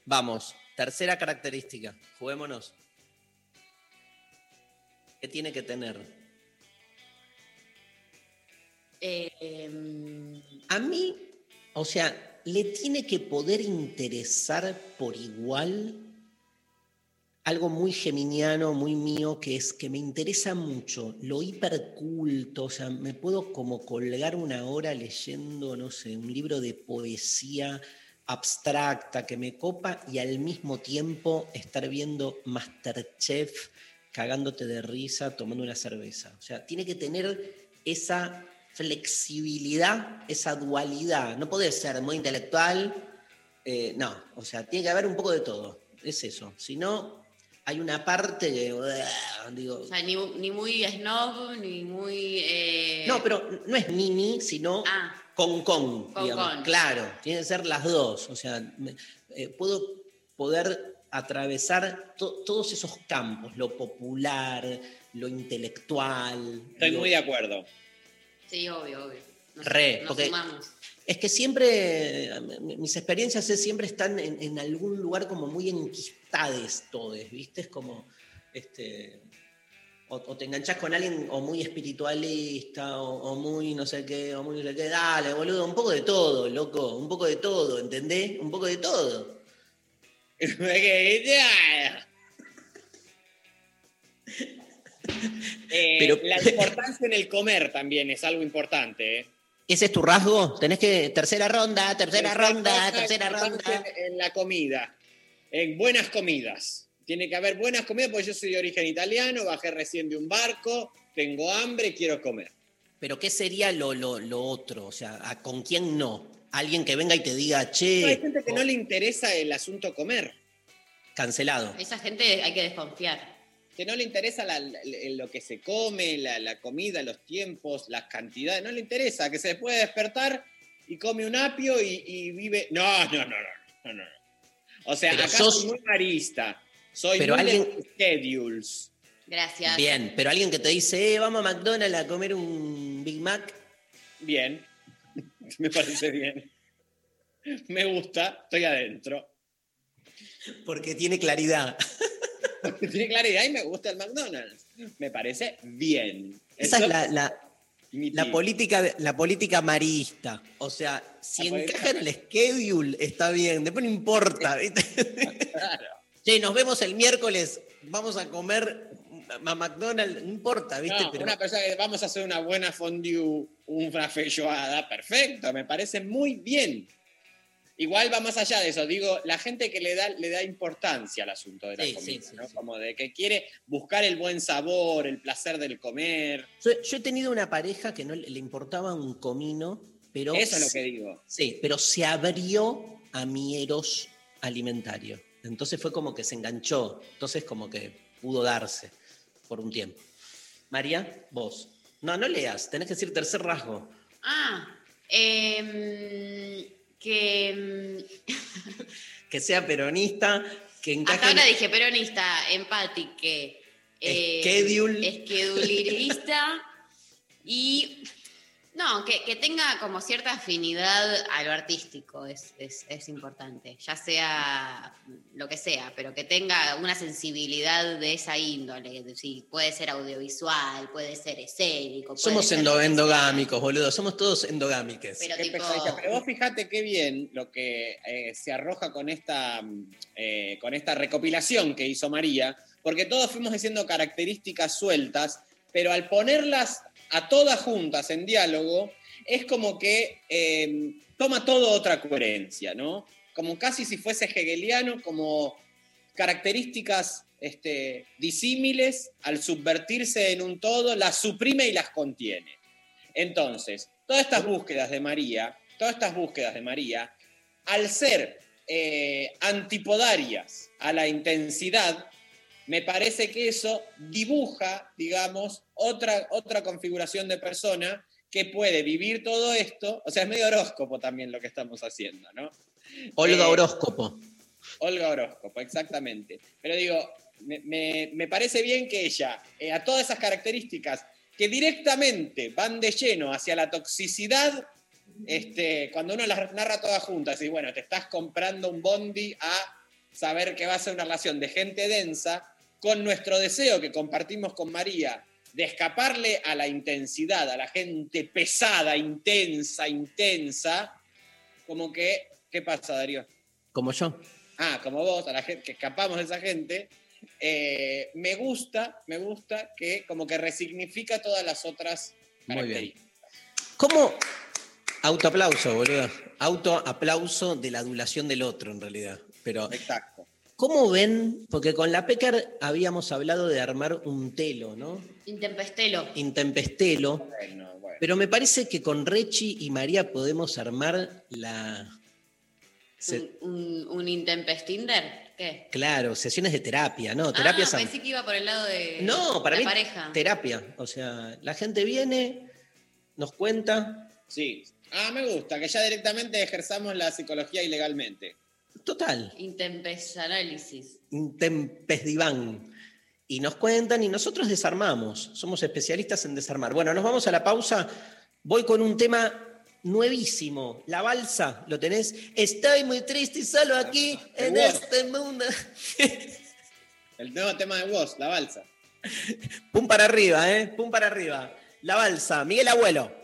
Vamos, tercera característica. Juguémonos. ¿Qué tiene que tener? Eh, em, A mí, o sea, le tiene que poder interesar por igual algo muy geminiano, muy mío, que es que me interesa mucho, lo hiperculto, o sea, me puedo como colgar una hora leyendo, no sé, un libro de poesía abstracta que me copa y al mismo tiempo estar viendo Masterchef cagándote de risa tomando una cerveza. O sea, tiene que tener esa flexibilidad, esa dualidad. No puede ser muy intelectual, eh, no, o sea, tiene que haber un poco de todo. Es eso. Si no, hay una parte que. uah, digo, o sea, ni, ni muy snob, ni muy... eh, no, pero no es Nini, sino Ah, con con, Con digamos. con. Claro, tiene que ser las dos. O sea, me- eh, puedo poder atravesar to- todos esos campos, lo popular, lo intelectual. Estoy muy de acuerdo. Sí, obvio, obvio. Nos, Re, nos porque- sumamos. Es que siempre, mis experiencias es, siempre están en, en algún lugar como muy enquistades todes, ¿viste? Es como, este, o, o te enganchás con alguien o muy espiritualista, o, o muy no sé qué, o muy no sé qué, dale, boludo, un poco de todo, loco, un poco de todo, ¿entendés? Un poco de todo. <laughs> <laughs> Eh, Pero- La <laughs> importancia en el comer también es algo importante. ¿eh? ¿Ese es tu rasgo? Tenés que, tercera ronda, tercera ronda, tercera ronda. En, en la comida, en buenas comidas. Tiene que haber buenas comidas porque yo soy de origen italiano, bajé recién de un barco, tengo hambre, quiero comer. Pero ¿qué sería lo, lo, lo otro? O sea, ¿a- ¿con quién no? Alguien que venga y te diga, che, No, hay gente que no le interesa el asunto comer, cancelado. Esa gente hay que desconfiar. Que no le interesa la- la- lo que se come, la, la comida, los tiempos, las cantidades, no le interesa, que se puede despertar y come un apio y, y vive... No, no, no, no, no, no, no. O sea, Pero acá sos- soy muy marista, soy Pero muy de alguien- schedules. Gracias. Bien, pero alguien que te dice, eh, vamos a McDonald's a comer un Big Mac. Bien, <laughs> me parece bien. Me gusta, estoy adentro. Porque tiene claridad. <laughs> Porque <laughs> tiene claridad y me gusta el McDonald's. Me parece bien. Esa Eso es la, la- política, la política marista. O sea, si La encaja en el schedule, está bien. Después no importa. <laughs> ¿viste? Claro. Che, nos vemos el miércoles. Vamos a comer a McDonald's. No importa, ¿viste? No, Pero Una persona que vamos a hacer una buena fondue, una feijoada, perfecto, me parece muy bien. Igual va más allá de eso, digo, la gente que le da, le da importancia al asunto de la Sí, comida, sí, ¿no? sí. Como de que quiere buscar el buen sabor, el placer del comer. yo, yo he tenido una pareja que no le, importaba un comino, pero. Eso es lo que digo. Sí, pero se abrió a mi eros alimentario. Entonces fue como que se enganchó. Entonces como que pudo darse por un tiempo. María, vos. No, no leas, tenés que decir tercer rasgo. Ah, em, que <laughs> Que sea peronista, que encaje. hasta ahora dije peronista, empátique, eh, Schedule. schedulirista <laughs> y no, que, que tenga como cierta afinidad a lo artístico es, es- es importante, ya sea lo que sea, pero que tenga una sensibilidad de esa índole, de- sí, puede ser audiovisual, puede ser escénico. puede Somos ser endo- endogámicos, boludo. Somos todos endogámiques. Pero tipo, vos fijate qué bien lo que eh, se arroja con esta, eh, con esta recopilación que hizo María, porque todos fuimos diciendo características sueltas, pero al ponerlas a todas juntas en diálogo, es como que eh, toma todo otra coherencia, ¿no? Como casi si fuese hegeliano, como características este, disímiles, al subvertirse en un todo, las suprime y las contiene. Entonces, todas estas búsquedas de María todas estas búsquedas de María, al ser eh, antipodarias a la intensidad, me parece que eso dibuja, digamos, otra, otra configuración de persona que puede vivir todo esto. O sea, es medio horóscopo también lo que estamos haciendo, ¿no? Olga Eh, Horóscopo. Olga Horóscopo, exactamente. Pero digo, me, me- me parece bien que ella, eh, a todas esas características que directamente van de lleno hacia la toxicidad, este, cuando uno las narra todas juntas, y bueno, te estás comprando un bondi a saber que va a ser una relación de gente densa, con nuestro deseo que compartimos con María de escaparle a la intensidad, a la gente pesada, intensa, intensa, como que, ¿qué pasa, Darío? Como yo. ah, como vos, a la gente que escapamos de esa gente, eh, me gusta, me gusta que como que resignifica todas las otras Muy bien. características. ¿Cómo? Autoaplauso, boludo. Autoaplauso de la adulación del otro, en realidad. Pero, Exacto. ¿Cómo ven? Porque con la Pecker habíamos hablado de armar un telo, ¿no? Intempestelo. Intempestelo. Bueno, bueno. Pero me parece que con Rechi y María podemos armar la. se- Un, un, un intempestinder. ¿Qué? claro, sesiones de terapia, ¿no? Terapia ah, san- pensé que iba por el lado de No, para la mí, pareja. terapia. O sea, la gente viene, nos cuenta. Sí. Ah, me gusta, que ya directamente ejerzamos la psicología ilegalmente. Total, Intempestanálisis. intempesdiván. Y nos cuentan y nosotros desarmamos. Somos especialistas en desarmar. Bueno, nos vamos a la pausa. Voy con un tema nuevísimo. La balsa, ¿lo tenés? Estoy muy triste y solo aquí en este mundo. <laughs> El nuevo tema de vos, la balsa. Pum para arriba, ¿eh? Pum para arriba. La balsa, Miguel Abuelo.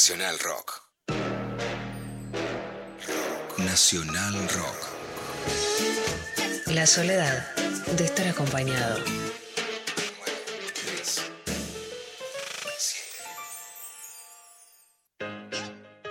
Nacional Rock. Nacional Rock. La soledad de estar acompañado.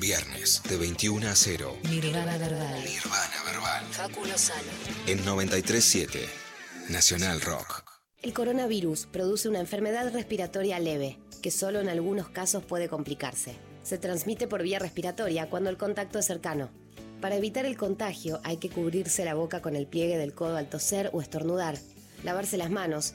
Viernes de 21 a 0. Nirvana Verbal. Nirvana Verbal. Facu Lozano. En 93.7. Nacional Rock. El coronavirus produce una enfermedad respiratoria leve, que solo en algunos casos puede complicarse. Se transmite por vía respiratoria cuando el contacto es cercano. Para evitar el contagio hay que cubrirse la boca con el pliegue del codo al toser o estornudar, lavarse las manos,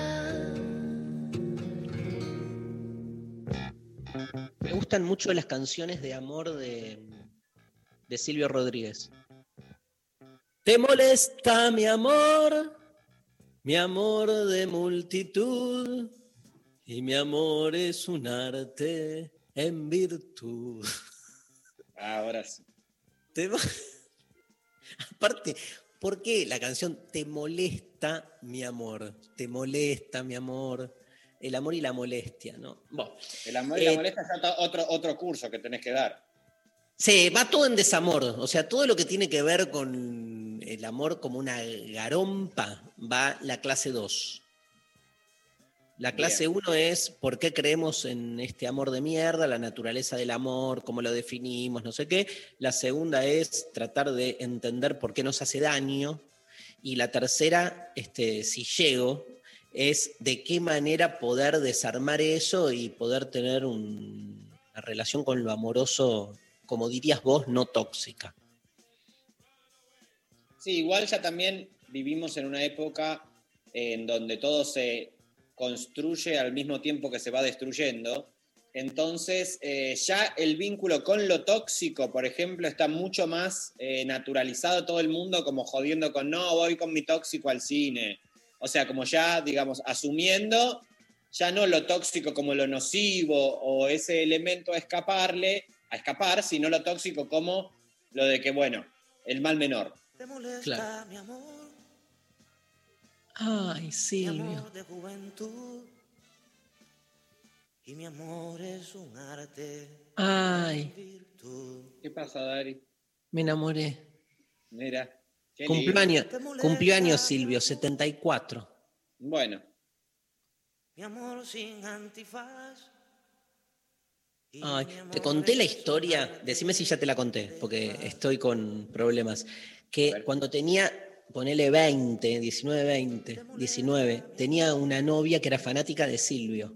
Gustan mucho las canciones de amor de, de Silvio Rodríguez. ¿Te molesta mi amor? Mi amor de multitud. Y mi amor es un arte en virtud. Ahora sí. Te <laughs> Aparte, ¿por qué la canción Te molesta mi amor? Te molesta mi amor. El amor y la molestia, ¿no? Bueno, El amor y la Eh, molestia es otro- otro, otro curso que tenés que dar. Sí, va todo en desamor. O sea, todo lo que tiene que ver con el amor como una garompa va la clase 2. La clase 1 es por qué creemos en este amor de mierda, la naturaleza del amor, cómo lo definimos, no sé qué. La segunda es tratar de entender por qué nos hace daño. Y la tercera, este, si llego, es de qué manera poder desarmar eso y poder tener un- una relación con lo amoroso, como dirías vos, no tóxica. Sí, igual ya también vivimos en una época en donde todo se construye al mismo tiempo que se va destruyendo. Entonces, eh, ya el vínculo con lo tóxico, por ejemplo, está mucho más eh, naturalizado todo el mundo como jodiendo con, no, voy con mi tóxico al cine. O sea, como ya, digamos, asumiendo ya no lo tóxico como lo nocivo o ese elemento a escaparle, a escapar, sino lo tóxico como lo de que, bueno, el mal menor. Claro. mi amor, Ay, mi Silvio. amor de juventud. Y mi amor es un arte. Ay, ¿Qué pasa, Dari? me enamoré. Mira. Lindo. cumpleaños Silvio, 74. Bueno, Mi amor sin antifaz. Ay, te conté la historia, decime si ya te la conté, porque estoy con problemas. Que cuando tenía, ponele 20, 19, 20, 19, tenía una novia que era fanática de Silvio.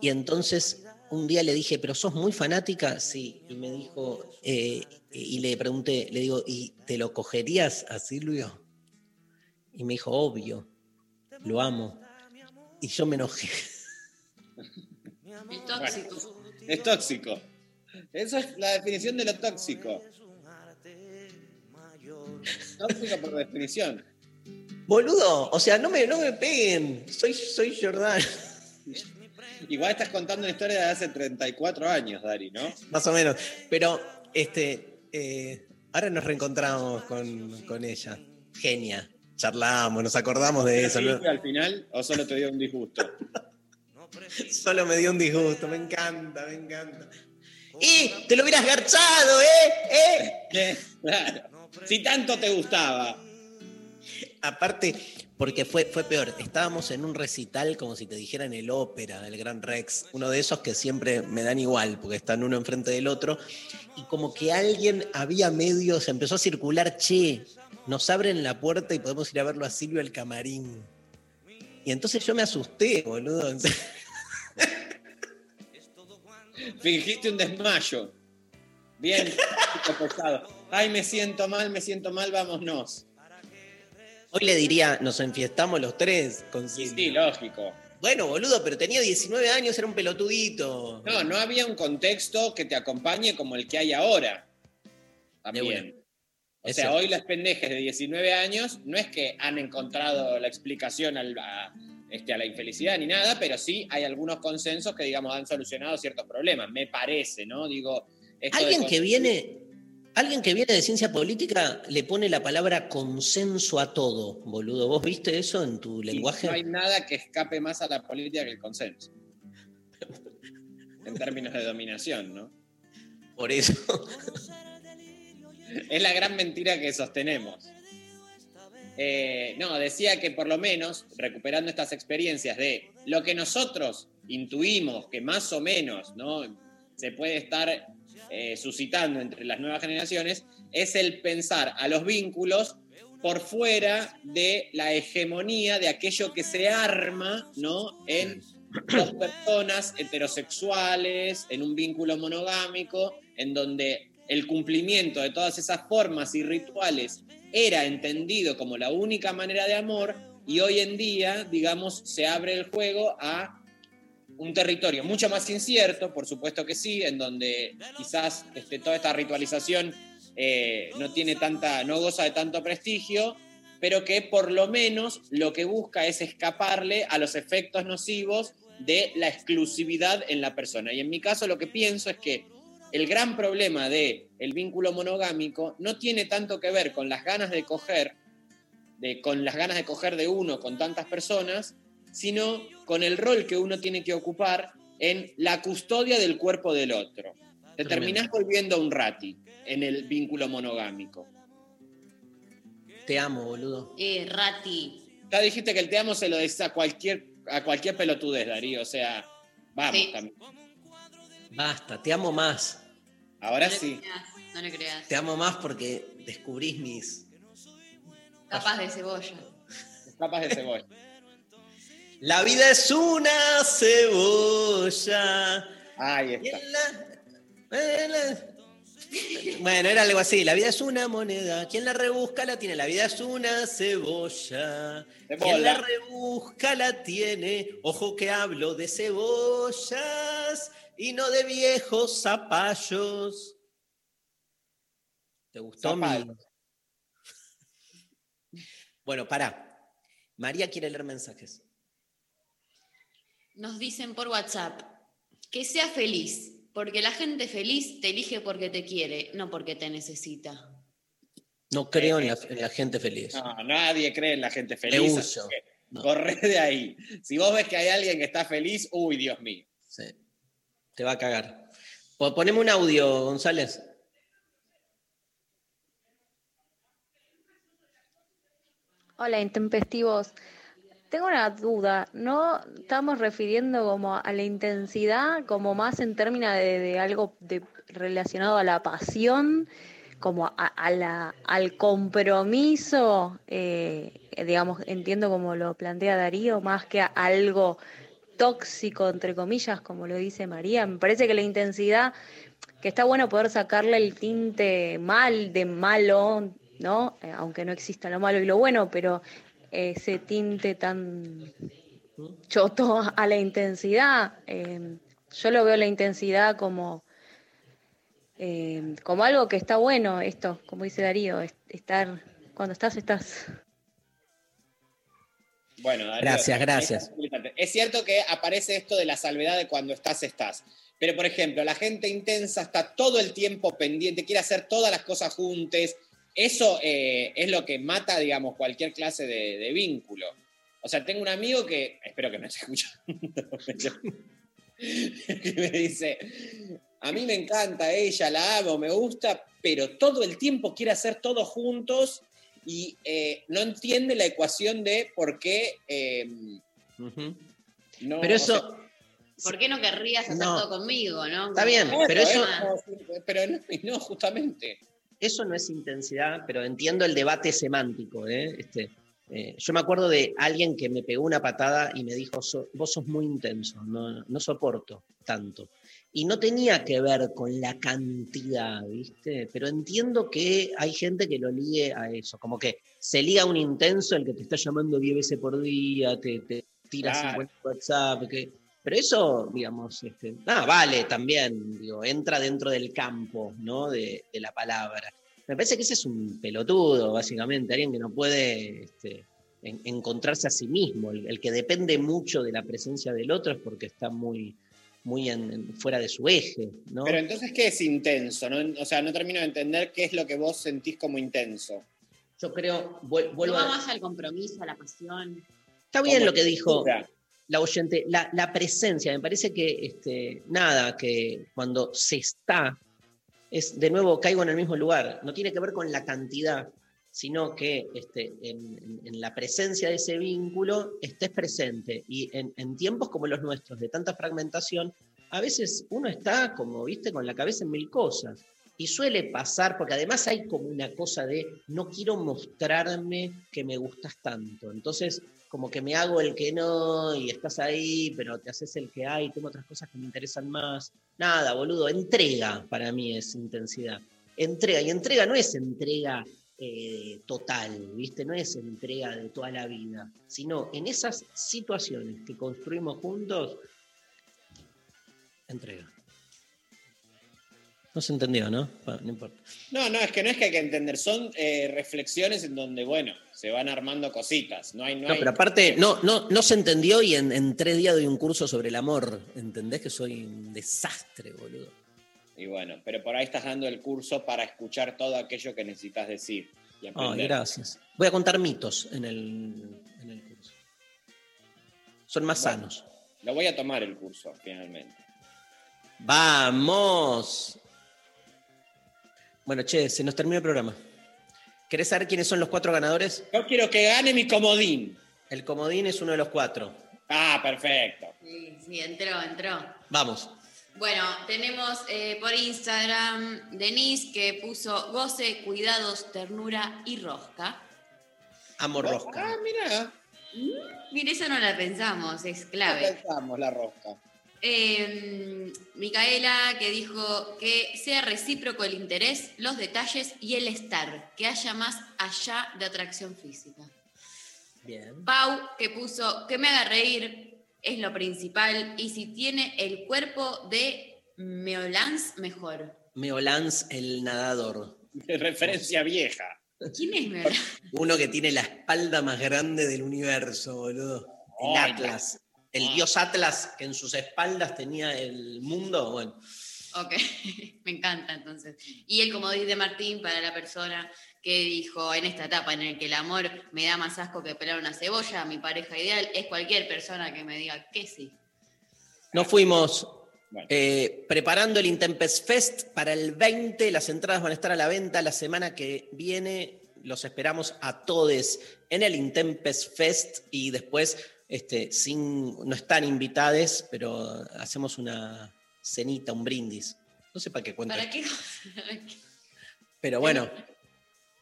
Y entonces un día le dije, ¿pero sos muy fanática? Sí. Y me dijo, eh, y le pregunté, le digo, ¿y te lo cogerías a Silvio? Y me dijo, obvio, lo amo. Y yo me enojé. El tóxico. es tóxico. Esa es la definición de lo tóxico. Tóxico por definición. Boludo, o sea, no me, no me peguen. Soy, soy Jordán. Igual estás contando una historia de hace 34 años, Dari, ¿no? Más o menos. Pero, este, eh, ahora nos reencontramos con, con ella. Genia. Charlamos, nos acordamos de eso. ¿no? ¿Al final o solo te dio un disgusto? Solo me dio un disgusto. Me encanta, me encanta. ¡Y! ¡Te lo hubieras garchado, eh! ¡Eh! <laughs> Claro. Si tanto te gustaba. Aparte, porque fue, fue peor, estábamos en un recital como si te dijeran el ópera del Gran Rex, uno de esos que siempre me dan igual, porque están uno enfrente del otro, y como que alguien había medio, se empezó a circular, che, nos abren la puerta y podemos ir a verlo a Silvio el camarín. Y entonces yo me asusté, boludo. <laughs> Fingiste un desmayo. Bien, <laughs> pesado. Ay, me siento mal, me siento mal, vámonos. Hoy le diría, nos enfiestamos los tres con Sí, sí, lógico. Bueno, boludo, pero tenía 19 años, era un pelotudito. No, no había un contexto que te acompañe como el que hay ahora. También. O sea, hoy las pendejas de 19 años no es que han encontrado la explicación al- a, este, a la infelicidad ni nada, pero sí hay algunos consensos que, digamos, han solucionado ciertos problemas, me parece, ¿no? Digo, Alguien que viene, alguien que viene de ciencia política le pone la palabra consenso a todo, boludo. ¿Vos viste eso en tu lenguaje? No hay nada que escape más a la política que el consenso. en términos de dominación, ¿no? Por eso. <laughs> Es la gran mentira que sostenemos. Eh, no, decía que por lo menos, recuperando estas experiencias de lo que nosotros intuimos que más o menos ¿no? se puede estar eh, suscitando entre las nuevas generaciones, es el pensar a los vínculos por fuera de la hegemonía de aquello que se arma ¿no? en dos personas heterosexuales, en un vínculo monogámico, en donde el cumplimiento de todas esas formas y rituales era entendido como la única manera de amor y hoy en día, digamos, se abre el juego a un territorio mucho más incierto, por supuesto que sí, en donde quizás este, toda esta ritualización eh, no tiene tanta, no goza de tanto prestigio, pero que por lo menos lo que busca es escaparle a los efectos nocivos de la exclusividad en la persona. Y en mi caso lo que pienso es que el gran problema de el vínculo monogámico no tiene tanto que ver con las ganas de coger, de, con las ganas de coger de uno con tantas personas, sino con el rol que uno tiene que ocupar en la custodia del cuerpo del otro. Te Tremendo. terminás volviendo un rati en el vínculo monogámico. Te amo, boludo. Eh, Rati. Ya dijiste que el te amo se lo decís a cualquier, a cualquier pelotudez, Darío. O sea, vamos Sí. también. Basta, te amo más. Ahora no sí. creas, no le creas. Te amo más porque descubrís mis. Capaz de cebolla. Capas de cebolla. La vida es una cebolla. Ahí está. la- la- Bueno, era algo así. La vida es una moneda. Quien la rebusca la tiene. La vida es una cebolla. Quien la rebusca la tiene. Ojo que hablo de cebollas y no de viejos zapallos. ¿Te gustó mi-. Bueno, pará. María quiere leer mensajes. Nos dicen por WhatsApp que sea feliz, porque la gente feliz te elige porque te quiere, no porque te necesita. No creo en la, en la gente feliz. No, nadie cree en la gente feliz. No. Corre de ahí. Si vos ves que hay alguien que está feliz, uy, Dios mío. Sí. Te va a cagar. Po- Poneme un audio, González. Hola, intempestivos. Tengo una duda. ¿No estamos refiriendo como a la intensidad, como más en términos de, algo relacionado a la pasión, como a la, al compromiso? eh, digamos, entiendo como lo plantea Darío, más que a algo tóxico, entre comillas, como lo dice María. Me parece que la intensidad, que está bueno poder sacarle el tinte mal de malo, ¿no? Eh, aunque no exista lo malo y lo bueno, pero ese tinte tan choto a la intensidad, eh, yo lo veo la intensidad como, eh, como algo que está bueno, esto, como dice Darío, es- estar, cuando estás, estás. Bueno, Darío, Gracias, gracias. Es cierto que aparece esto de la salvedad de cuando estás, estás. Pero, por ejemplo, la gente intensa está todo el tiempo pendiente, quiere hacer todas las cosas juntas. Eso eh, es lo que mata, digamos, cualquier clase de, de vínculo. O sea, tengo un amigo que, espero que me esté escuchando, <laughs> que me dice, a mí me encanta ella, la amo, me gusta, pero todo el tiempo quiere hacer todo juntos y eh, no entiende la ecuación de por qué eh, no. Pero o eso, sea, ¿Por qué no querrías hacer No. todo conmigo, no? Está bien, pero eso- pero no, no, justamente. Eso no es intensidad, pero entiendo el debate semántico. ¿eh? Este, eh, yo me acuerdo de alguien que me pegó una patada y me dijo, "So- vos sos muy intenso, no, no soporto tanto. Y no tenía que ver con la cantidad, ¿viste? Pero entiendo que hay gente que lo ligue a eso, como que se liga a un intenso el que te está llamando 10 veces por día, te, te tira Claro. 50 WhatsApp, que... Pero eso, digamos, este, ah, vale, también, digo, entra dentro del campo, ¿no? De, de la palabra. Me parece que ese es un pelotudo, básicamente, alguien que no puede este, en- encontrarse a sí mismo, el, el que depende mucho de la presencia del otro es porque está muy, muy en- en- fuera de su eje, ¿no? Pero entonces, ¿qué es intenso? No? O sea, no termino de entender qué es lo que vos sentís como intenso. Yo creo, vuel- vuelvo No va a- más al compromiso, a la pasión. Está bien Como lo que dijo. La presencia, me parece que este, nada, que cuando se está, es de nuevo caigo en el mismo lugar, no tiene que ver con la cantidad, sino que este, en la presencia de ese vínculo estés presente. Y en, en tiempos como los nuestros, de tanta fragmentación, a veces uno está como, viste, con la cabeza en mil cosas. Y suele pasar, porque además hay como una cosa de no quiero mostrarme que me gustas tanto. Entonces, como que me hago el que no y estás ahí, pero te haces el que hay, tengo otras cosas que me interesan más. Nada, boludo, entrega para mí es intensidad. Entrega, y entrega no es entrega eh, total, ¿viste? No es entrega de toda la vida, sino en esas situaciones que construimos juntos, entrega. No se entendió, ¿no? Bueno, no importa. No, no, es que no es que hay que entender, son eh, reflexiones en donde, bueno, se van armando cositas. No hay, no No, hay- pero aparte, no, no, no se entendió y en, en tres días doy un curso sobre el amor. ¿Entendés que soy un desastre, boludo? Y bueno, pero por ahí estás dando el curso para escuchar todo aquello que necesitas decir y aprender. gracias. Voy a contar mitos en el, en el curso. Son más Bueno. sanos. Lo voy a tomar el curso, finalmente. ¡Vamos! Bueno, che, se nos terminó el programa. ¿Querés saber quiénes son los cuatro ganadores? Yo quiero que gane mi comodín. El comodín es uno de los cuatro. Ah, perfecto. Sí, sí, entró, entró. Vamos. Bueno, tenemos eh, por Instagram Denise que puso goce, cuidados, ternura y rosca. Amo rosca. Ah, mira. Mire, eso no la pensamos, es No clave. pensamos la rosca. Eh, Micaela que dijo que sea recíproco el interés, los detalles y el estar, que haya más allá de atracción física. Bien. Pau que puso que me haga reír es lo principal y si tiene el cuerpo de Meolans mejor. Meolans el nadador. De referencia vieja. ¿Quién es Meolans? Uno que tiene la espalda más grande del universo, boludo. El Atlas. El dios Atlas que en sus espaldas tenía el mundo. Bueno, Ok, <laughs> me encanta entonces. Y el comodín de Martín para la persona que dijo en esta etapa en el que el amor me da más asco que pelar una cebolla, mi pareja ideal es cualquier persona que me diga que sí. nos fuimos Bueno. eh, preparando el Intempest Fest para el 20. Las entradas van a estar a la venta la semana que viene. Los esperamos a todos en el Intempest Fest y después, este, sin, no están invitades, pero hacemos una cenita, un brindis. No sé para qué cuento. ¿Para qué? Pero bueno,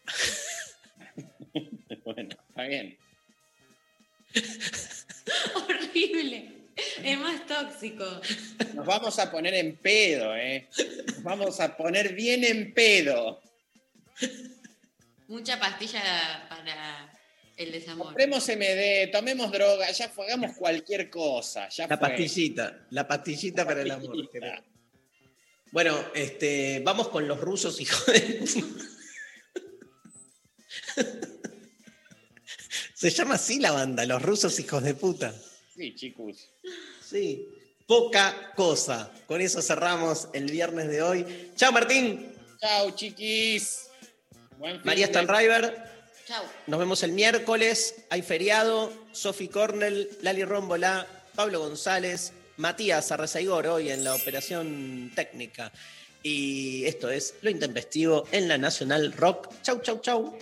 <laughs> Bueno, está bien. <laughs> Horrible. Es más tóxico. Nos vamos a poner en pedo, ¿eh? Nos vamos a poner bien en pedo. Mucha pastilla para el desamor. Compremos MD, tomemos droga, ya fue, hagamos <laughs> cualquier cosa. Ya la fue. pastillita, la pastillita para el amor. Bueno, este, vamos con los rusos, hijo de... <laughs> Se llama así la banda, los rusos hijos de puta. Sí, chicos. Sí, poca cosa. Con eso cerramos el viernes de hoy. Chao Martín, Chao, chiquis. Buen fin María de- Stanriver. Chau. Nos vemos el miércoles. Hay feriado. Sofi Cornell, Lali Rómbola, Pablo González, Matías Arrezaigor hoy en la operación técnica. Y esto es Lo Intempestivo en la Nacional Rock. Chau, chau, chau.